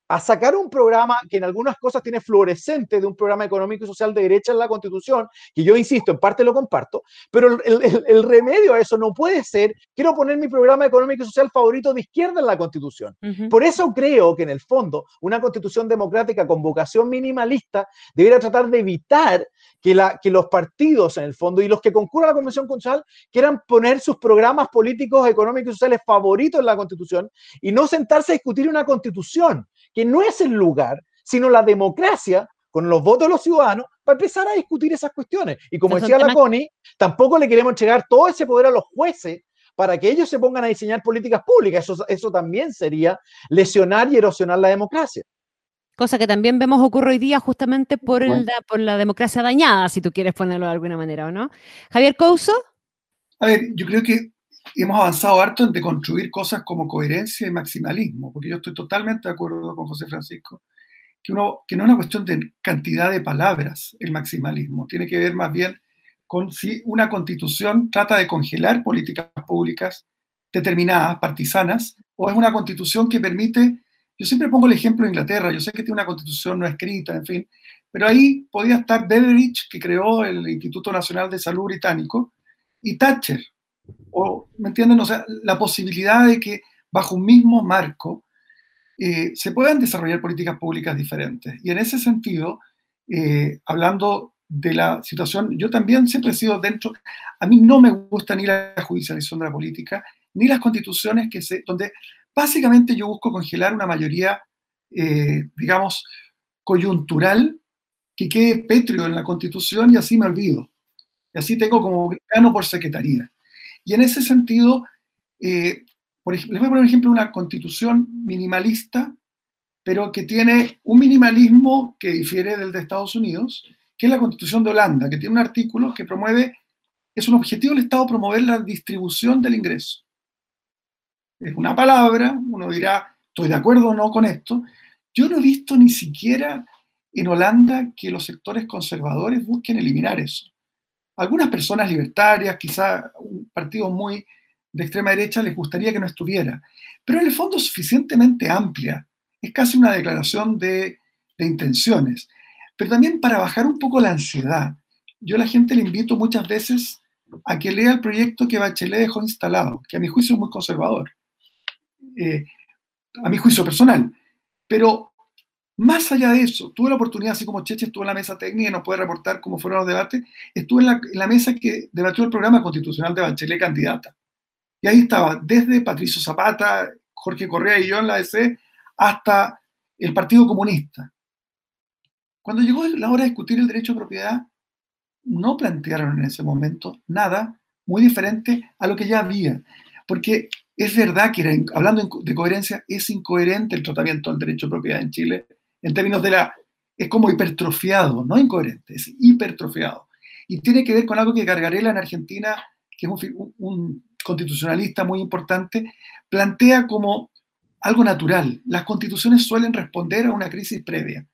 a sacar un programa que en algunas cosas tiene fluorescente de un programa económico y social de derecha en la Constitución, que yo insisto, en parte lo comparto, pero el, remedio a eso no puede ser, quiero poner mi programa económico y social favorito de izquierda en la Constitución. Por eso creo que en el fondo una Constitución democrática con vocación minimalista debería tratar de evitar que, la, que los partidos en el fondo y los que concurran a la Convención Constitucional quieran poner sus programas políticos, económicos y sociales favoritos en la Constitución y no sentarse a discutir una Constitución que no es el lugar, sino la democracia con los votos de los ciudadanos para empezar a discutir esas cuestiones. Y como decía la Connie, tampoco le queremos entregar todo ese poder a los jueces para que ellos se pongan a diseñar políticas públicas. Eso, eso también sería lesionar y erosionar la democracia. Cosa que también vemos ocurre hoy día justamente por, el, por la democracia dañada, si tú quieres ponerlo de alguna manera, ¿o no? Javier Couso. A ver, yo creo que hemos avanzado harto en deconstruir cosas como coherencia y maximalismo, porque yo estoy totalmente de acuerdo con José Francisco, que, uno, que no es una cuestión de cantidad de palabras el maximalismo, tiene que ver más bien con si una constitución trata de congelar políticas públicas determinadas, partisanas, o es una constitución que permite, yo siempre pongo el ejemplo de Inglaterra, yo sé que tiene una constitución no escrita, en fin, pero ahí podía estar Beveridge, que creó el Instituto Nacional de Salud Británico, y Thatcher, o, ¿me entienden? O sea, la posibilidad de que bajo un mismo marco eh, se puedan desarrollar políticas públicas diferentes. Y en ese sentido, eh, hablando de la situación, yo también siempre he sido dentro, a mí no me gusta ni la judicialización de la política, ni las constituciones que se, donde básicamente yo busco congelar una mayoría, eh, digamos, coyuntural, que quede pétreo en la constitución y así me olvido. Y así tengo como gano por secretaría. Y en ese sentido, eh, les voy a poner un ejemplo una constitución minimalista, pero que tiene un minimalismo que difiere del de Estados Unidos, que es la constitución de Holanda, que tiene un artículo que promueve, es un objetivo del Estado promover la distribución del ingreso. Es una palabra, uno dirá, estoy de acuerdo o no con esto. Yo no he visto ni siquiera en Holanda que los sectores conservadores busquen eliminar eso algunas personas libertarias, quizá un partido muy de extrema derecha, les gustaría que no estuviera. Pero en el fondo es suficientemente amplia. Es casi una declaración de, intenciones. Pero también para bajar un poco la ansiedad. Yo a la gente le invito muchas veces a que lea el proyecto que Bachelet dejó instalado, que a mi juicio es muy conservador. Eh, a mi juicio personal. Pero Más allá de eso, tuve la oportunidad, así como Cheche estuvo en la mesa técnica y nos puede reportar cómo fueron los debates, estuve en la, mesa que debatió el programa constitucional de Bachelet candidata. Y ahí estaba, desde Patricio Zapata, Jorge Correa y yo en la DC, hasta el Partido Comunista. Cuando llegó la hora de discutir el derecho a propiedad, no plantearon en ese momento nada muy diferente a lo que ya había. Porque es verdad que, hablando de coherencia, es incoherente el tratamiento del derecho a propiedad en Chile en términos de la... Es como hipertrofiado, no incoherente, es hipertrofiado. Y tiene que ver con algo que Gargarela en Argentina, que es un, constitucionalista muy importante, plantea como algo natural. Las constituciones suelen responder a una crisis previa.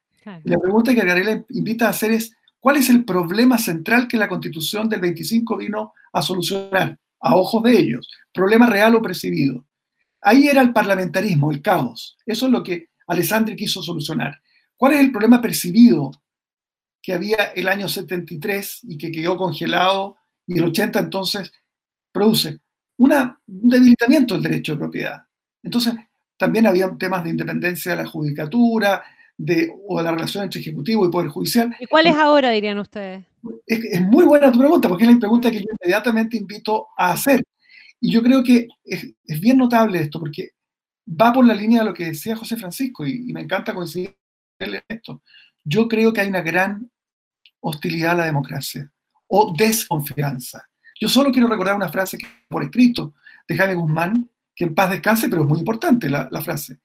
la pregunta que Gargarela invita a hacer es, ¿cuál es el problema central que la constitución del 25 vino a solucionar? A ojos de ellos. Problema real o percibido. Ahí era el parlamentarismo, el caos. Eso es lo que Alessandri quiso solucionar. ¿Cuál es el problema percibido que había el año 73 y que quedó congelado y el 80 entonces produce? un debilitamiento del derecho de propiedad. Entonces, también había temas de independencia de la judicatura de, o de la relación entre Ejecutivo y Poder Judicial. ¿Y cuál es ahora, dirían ustedes? Es, muy buena tu pregunta, porque es la pregunta que yo inmediatamente invito a hacer. Y yo creo que es, es bien notable esto, porque va por la línea de lo que decía José Francisco y, me encanta coincidir en esto. Yo creo que hay una gran hostilidad a la democracia o desconfianza. Yo solo quiero recordar una frase que por escrito de Jaime Guzmán, que en paz descanse, pero es muy importante la, la frase.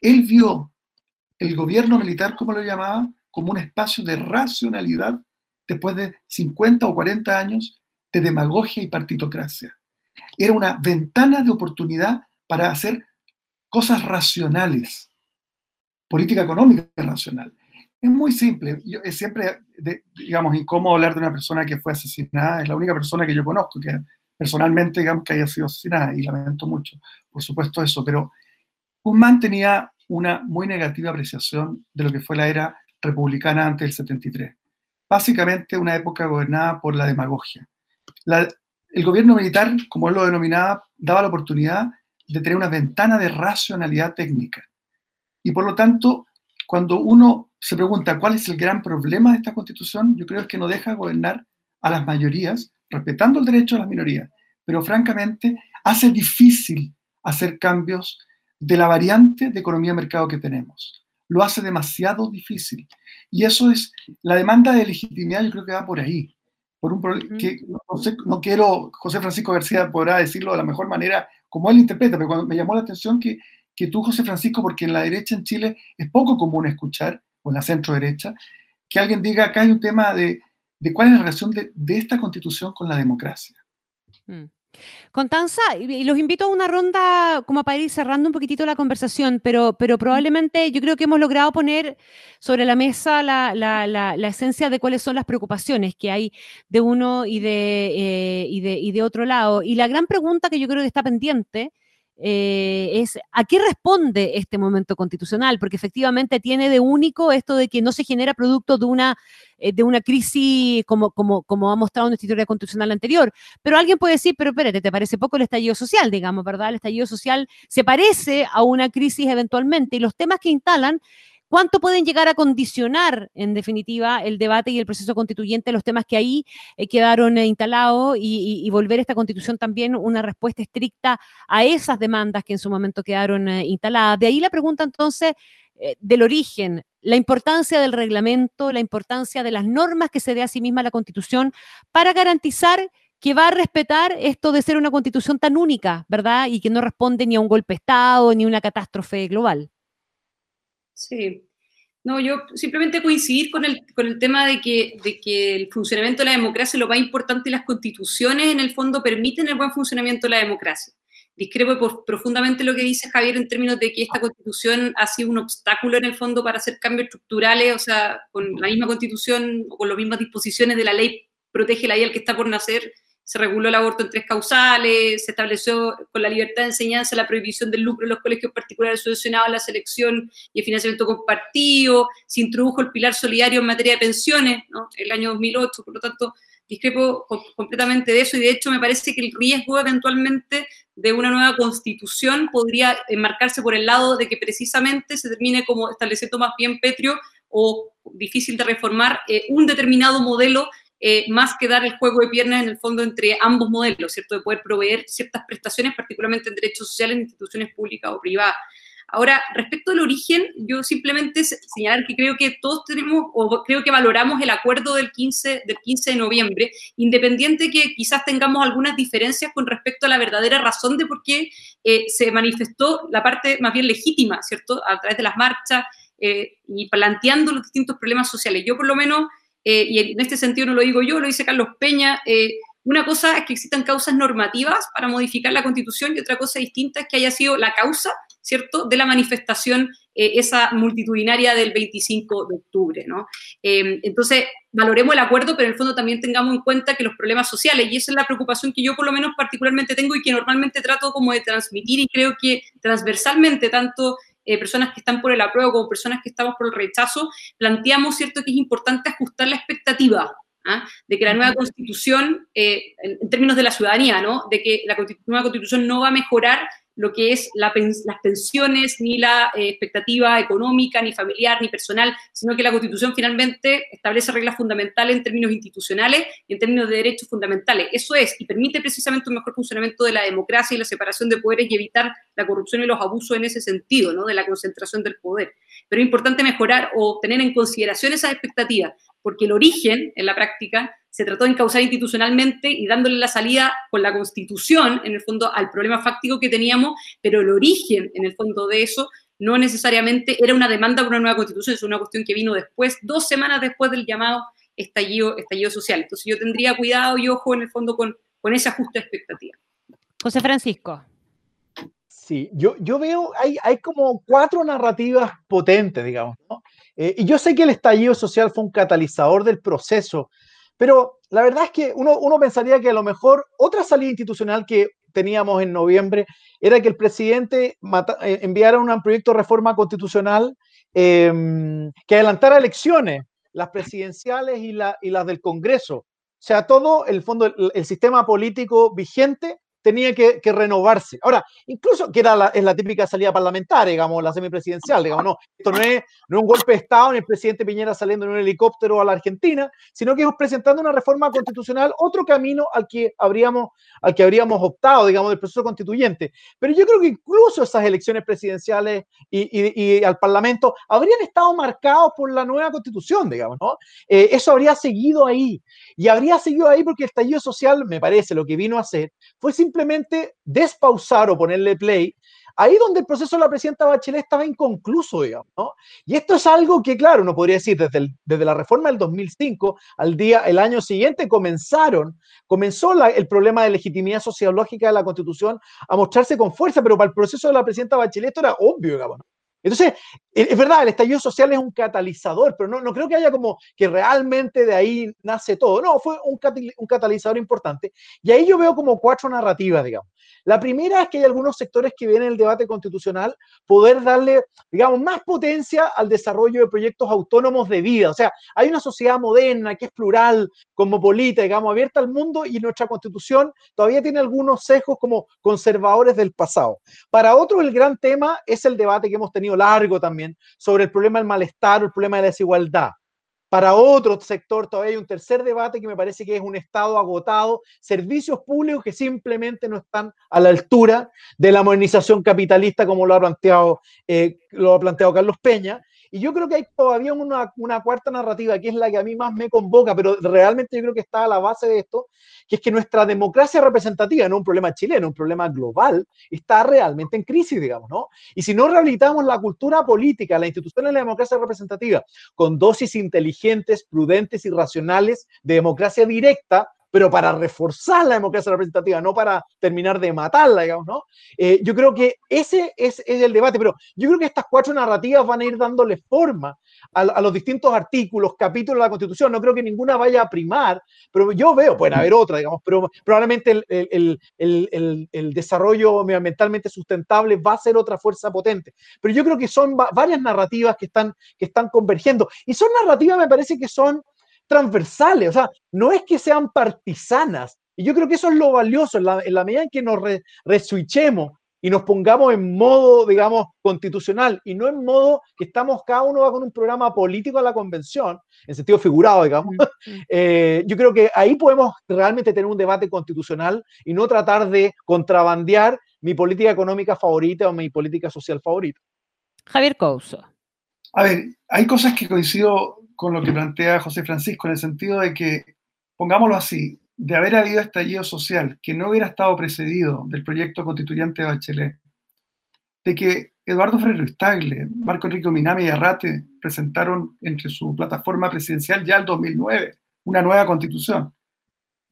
Él vio el gobierno militar, como lo llamaba, como un espacio de racionalidad después de 50 o 40 años de demagogia y partitocracia. Era una ventana de oportunidad para hacer cosas racionales. Política económica racional. Es muy simple. Yo, es siempre, digamos, incómodo hablar de una persona que fue asesinada. Es la única persona que yo conozco que personalmente, digamos, que haya sido asesinada y lamento mucho, por supuesto eso. Pero Guzmán tenía una muy negativa apreciación de lo que fue la era republicana antes del 73. Básicamente una época gobernada por la demagogia. el gobierno militar, como él lo denominaba, daba la oportunidad de tener una ventana de racionalidad técnica. Y por lo tanto, cuando uno se pregunta cuál es el gran problema de esta constitución, yo creo que no deja gobernar a las mayorías, respetando el derecho a las minorías, pero francamente hace difícil hacer cambios de la variante de economía-mercado que tenemos. Lo hace demasiado difícil. Y eso es, la demanda de legitimidad yo creo que va por ahí. Por un que no, no, quiero, José Francisco García podrá decirlo de la mejor manera como él interpreta, pero cuando me llamó la atención que, que tú, José Francisco, porque en la derecha en Chile es poco común escuchar, o en la centro derecha, que alguien diga acá hay un tema de, de cuál es la relación de, de, esta constitución con la democracia. Mm. Constanza, y los invito a una ronda como para ir cerrando un poquitito la conversación, pero, probablemente yo creo que hemos logrado poner sobre la mesa la, esencia de cuáles son las preocupaciones que hay de uno eh, y de, y de otro lado. Y la gran pregunta que yo creo que está pendiente eh, es a qué responde este momento constitucional, porque efectivamente tiene de único esto de que no se genera producto de una, eh, de una crisis como, como, como ha mostrado nuestra historia constitucional anterior. Pero alguien puede decir, pero espérate, ¿te parece poco el estallido social, digamos, verdad? El estallido social se parece a una crisis eventualmente y los temas que instalan ¿Cuánto pueden llegar a condicionar, en definitiva, el debate y el proceso constituyente, los temas que ahí eh, quedaron eh, instalados y, volver esta constitución también una respuesta estricta a esas demandas que en su momento quedaron eh, instaladas? De ahí la pregunta entonces del origen, la importancia del reglamento, la importancia de las normas que se dé a sí misma la constitución para garantizar que va a respetar esto de ser una constitución tan única, ¿verdad? Y que no responde ni a un golpe de Estado ni a una catástrofe global. Sí. No, yo simplemente coincidir con el, con el tema de que, de que el funcionamiento de la democracia lo más importante las constituciones en el fondo permiten el buen funcionamiento de la democracia. Discrepo profundamente lo que dice Javier en términos de que esta constitución ha sido un obstáculo en el fondo para hacer cambios estructurales, o sea, con la misma constitución o con las mismas disposiciones de la ley protege la ley al que está por nacer, se reguló el aborto en tres causales, se estableció con la libertad de enseñanza la prohibición del lucro en los colegios particulares subvencionados a la selección y el financiamiento compartido, se introdujo el pilar solidario en materia de pensiones, ¿no? el año 2008, por lo tanto, discrepo completamente de eso y de hecho me parece que el riesgo eventualmente de una nueva constitución podría enmarcarse por el lado de que precisamente se termine como estableciendo más bien petrio o difícil de reformar eh, un determinado modelo eh, más que dar el juego de piernas en el fondo entre ambos modelos, ¿cierto? De poder proveer ciertas prestaciones, particularmente en derechos sociales en instituciones públicas o privadas. Ahora, respecto al origen, yo simplemente señalar que creo que todos tenemos, o creo que valoramos el acuerdo del 15, del 15 de noviembre, independiente que quizás tengamos algunas diferencias con respecto a la verdadera razón de por qué eh, se manifestó la parte más bien legítima, ¿cierto? A través de las marchas eh, y planteando los distintos problemas sociales. Yo por lo menos, eh, y en este sentido no lo digo yo, lo dice Carlos Peña, una cosa es que existan causas normativas para modificar la constitución y otra cosa distinta es que haya sido la causa ¿cierto?, de la manifestación eh, esa multitudinaria del 25 de octubre, ¿no? Em, entonces, valoremos el acuerdo, pero en el fondo también tengamos en cuenta que los problemas sociales, y esa es la preocupación que yo por lo menos particularmente tengo y que normalmente trato como de transmitir y creo que transversalmente tanto eh, personas que están por el apruebo como personas que estamos por el rechazo, planteamos, ¿cierto?, que es importante ajustar la expectativa, ¿ah? de que la nueva constitución, eh, en, términos de la ciudadanía, ¿no? de que la nueva constitución no va a mejorar lo que es las pensiones, ni la eh, expectativa económica, ni familiar, ni personal, sino que la Constitución finalmente establece reglas fundamentales en términos institucionales y en términos de derechos fundamentales. Eso es, y permite precisamente un mejor funcionamiento de la democracia y la separación de poderes y evitar la corrupción y los abusos en ese sentido, ¿no? de la concentración del poder. Pero es importante mejorar o tener en consideración esas expectativas, porque el origen, en la práctica, se trató de encauzar institucionalmente y dándole la salida con la constitución, en el fondo, al problema fáctico que teníamos, pero el origen, en el fondo, de eso no necesariamente era una demanda por una nueva constitución, es una cuestión que vino después, dos semanas después del llamado estallido, estallido social. Entonces yo tendría cuidado y ojo, en el fondo, con, con esa justa expectativa. José Francisco. Sí, yo, yo veo, hay, hay como cuatro narrativas potentes, digamos, ¿no? Eh, y yo sé que el estallido social fue un catalizador del proceso, pero la verdad es que uno, uno pensaría que a lo mejor otra salida institucional que teníamos en noviembre era que el presidente eh, enviara un proyecto de reforma constitucional em, que adelantara elecciones, las presidenciales y, la, y, las del Congreso. O sea, todo el fondo, el sistema político vigente tenía que, renovarse. Ahora, incluso que era la, es la típica salida parlamentaria, digamos, la semipresidencial, digamos, no, esto no es, no un golpe de Estado ni el presidente Piñera saliendo en un helicóptero a la Argentina, sino que es presentando una reforma constitucional, otro camino al que habríamos, al que habríamos optado, digamos, del proceso constituyente. Pero yo creo que incluso esas elecciones presidenciales y, al Parlamento habrían estado marcados por la nueva constitución, digamos, ¿no? Eh, eso habría seguido ahí. Y habría seguido ahí porque el estallido social, me parece, lo que vino a hacer fue simplemente despausar o ponerle play ahí donde el proceso de la presidenta Bachelet estaba inconcluso, digamos, ¿no? Y esto es algo que, claro, uno podría decir, desde, desde la reforma del 2005 al día, el año siguiente comenzaron, comenzó el problema de legitimidad sociológica de la Constitución a mostrarse con fuerza, pero para el proceso de la presidenta Bachelet esto era obvio, digamos, ¿no? Entonces, es verdad, el estallido social es un catalizador, pero no, no creo que haya como que realmente de ahí nace todo. No, fue un, catalizador importante. Y ahí yo veo como cuatro narrativas, digamos. La primera es que hay algunos sectores que vienen en el debate constitucional poder darle, digamos, más potencia al desarrollo de proyectos autónomos de vida. O sea, hay una sociedad moderna que es plural, cosmopolita, digamos, abierta al mundo y nuestra constitución todavía tiene algunos sesgos como conservadores del pasado. Para otros, el gran tema es el debate que hemos tenido largo también sobre el problema del malestar o el problema de la desigualdad. Para otro sector todavía hay un tercer debate que me parece que es un Estado agotado, servicios públicos que simplemente no están a la altura de la modernización capitalista como lo ha planteado, eh, lo ha planteado Carlos Peña, y yo creo que hay todavía una, una, cuarta narrativa, que es la que a mí más me convoca, pero realmente yo creo que está a la base de esto, que es que nuestra democracia representativa, no un problema chileno, un problema global, está realmente en crisis, digamos, ¿no? Y si no rehabilitamos la cultura política, la institución de la democracia representativa, con dosis inteligentes, prudentes y racionales de democracia directa, pero para reforzar la democracia representativa, no para terminar de matarla, digamos, ¿no? Eh, yo creo que ese es, el debate, pero yo creo que estas cuatro narrativas van a ir dándole forma a, los distintos artículos, capítulos de la Constitución. No creo que ninguna vaya a primar, pero yo veo, pueden haber otras, digamos, pero probablemente el, el, el, desarrollo medioambientalmente sustentable va a ser otra fuerza potente. Pero yo creo que son varias narrativas que están, que están convergiendo. Y son narrativas, me parece que son transversales, o sea, no es que sean partisanas. Y yo creo que eso es lo valioso, en la, medida en que nos reswitchemos y nos pongamos en modo, digamos, constitucional y no en modo que estamos, cada uno va con un programa político a la convención, en sentido figurado, digamos, eh, yo creo que ahí podemos realmente tener un debate constitucional y no tratar de contrabandear mi política económica favorita o mi política social favorita. Javier Couso. A ver, hay cosas que coincido con lo que plantea José Francisco, en el sentido de que, pongámoslo así, de haber habido estallido social que no hubiera estado precedido del proyecto constituyente de Bachelet, de que Eduardo Ferrer Stagle, Marco Enrique Minami y Arrate presentaron entre su plataforma presidencial ya el 2009 una nueva constitución,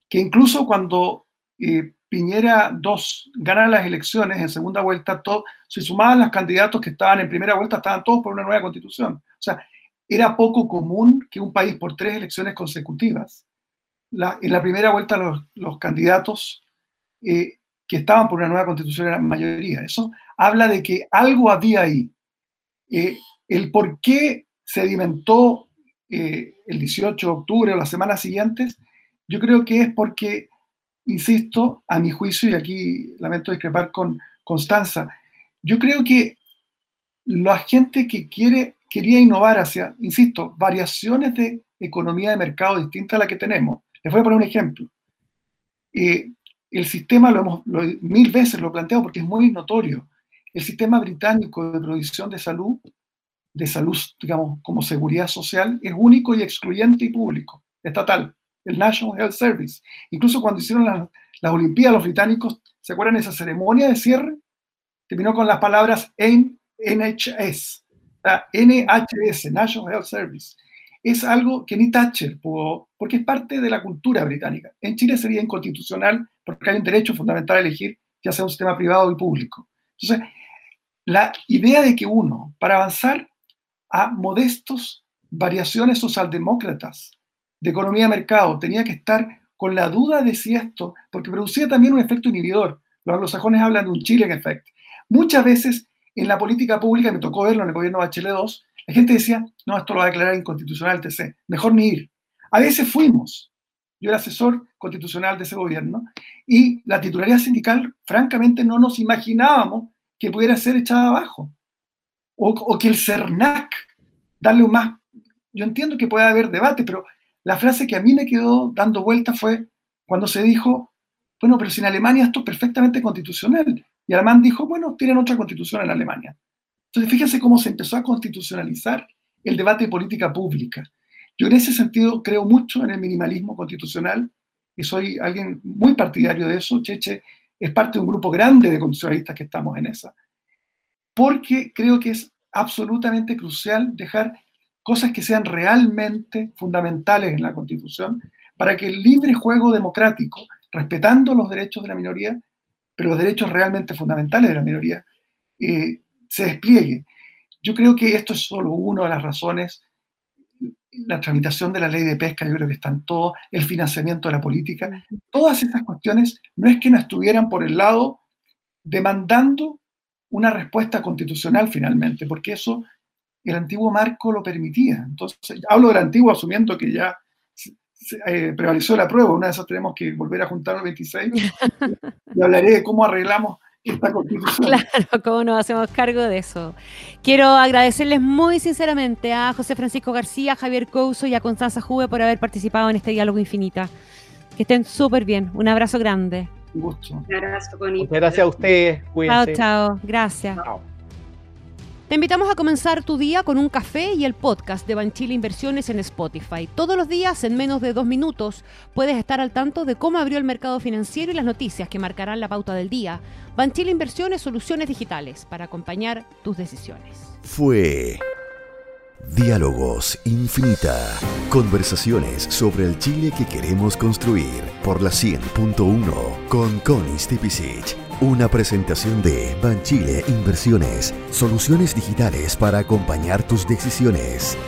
que incluso cuando eh, Piñera 2 gana las elecciones en segunda vuelta, todo, si sumaban los candidatos que estaban en primera vuelta, estaban todos por una nueva constitución. O sea, era poco común que un país por tres elecciones consecutivas, en la primera vuelta los, candidatos eh, que estaban por una nueva constitución eran mayoría. Eso habla de que algo había ahí. Eh, el por qué sedimentó eh, el 18 de octubre o las semanas siguientes, yo creo que es porque insisto, a mi juicio, y aquí lamento discrepar con Constanza, yo creo que la gente que quiere, quería innovar hacia, insisto, variaciones de economía de mercado distintas a la que tenemos. Les voy a poner un ejemplo. Eh, el sistema, lo hemos mil veces lo he planteado porque es muy notorio, el sistema británico de provisión de salud, de salud, digamos, como seguridad social, es único y excluyente y público, estatal el National Health Service. Incluso cuando hicieron las Olimpiadas, los británicos, ¿se acuerdan de esa ceremonia de cierre? Terminó con las palabras NHS, NHS, National Health Service. Es algo que ni Thatcher pudo, porque es parte de la cultura británica. En Chile sería inconstitucional porque hay un derecho fundamental a elegir ya sea un sistema privado y público. Entonces, la idea de que uno, para avanzar a modestos variaciones socialdemócratas, de economía de mercado, tenía que estar con la duda de si esto, porque producía también un efecto inhibidor. Los anglosajones hablan de un chilling effect. Muchas veces en la política pública, me tocó verlo en el gobierno de Bachelet 2, la gente decía, no, esto lo va a declarar inconstitucional el TC, mejor ni ir. A veces fuimos. Yo era asesor constitucional de ese gobierno y la titularidad sindical, francamente, no nos imaginábamos que pudiera ser echada abajo. O, que el CERNAC, darle un más... Yo entiendo que puede haber debate, pero la frase que a mí me quedó dando vuelta fue cuando se dijo, bueno, pero si en Alemania esto es perfectamente constitucional. Y Alemán dijo, bueno, tienen otra constitución en Alemania. Entonces, fíjense cómo se empezó a constitucionalizar el debate de política pública. Yo en ese sentido creo mucho en el minimalismo constitucional y soy alguien muy partidario de eso. Cheche es parte de un grupo grande de constitucionalistas que estamos en esa. Porque creo que es absolutamente crucial dejar cosas que sean realmente fundamentales en la Constitución para que el libre juego democrático, respetando los derechos de la minoría, pero los derechos realmente fundamentales de la minoría, eh, se despliegue. Yo creo que esto es solo una de las razones, la tramitación de la ley de pesca, yo creo que están todos, el financiamiento de la política, todas estas cuestiones no es que no estuvieran por el lado demandando una respuesta constitucional finalmente, porque eso el antiguo marco lo permitía. Entonces, hablo del antiguo asumiendo que ya eh, prevaleció la prueba, una de esas tenemos que volver a juntar el 26 y hablaré de cómo arreglamos esta constitución. Claro, cómo nos hacemos cargo de eso. Quiero agradecerles muy sinceramente a José Francisco García, a Javier Couso y a Constanza Juve por haber participado en este diálogo infinita. Que estén súper bien. Un abrazo grande. Un gusto. Un abrazo, Connie. gracias a ustedes. Chao, chao. Gracias. Chao. Te invitamos a comenzar tu día con un café y el podcast de Banchile Inversiones en Spotify. Todos los días, en menos de dos minutos, puedes estar al tanto de cómo abrió el mercado financiero y las noticias que marcarán la pauta del día. Banchile Inversiones, soluciones digitales para acompañar tus decisiones. Fue Diálogos Infinita. Conversaciones sobre el Chile que queremos construir por la 100.1 con Connie Stipicic. Una presentación de Banchile Inversiones, soluciones digitales para acompañar tus decisiones.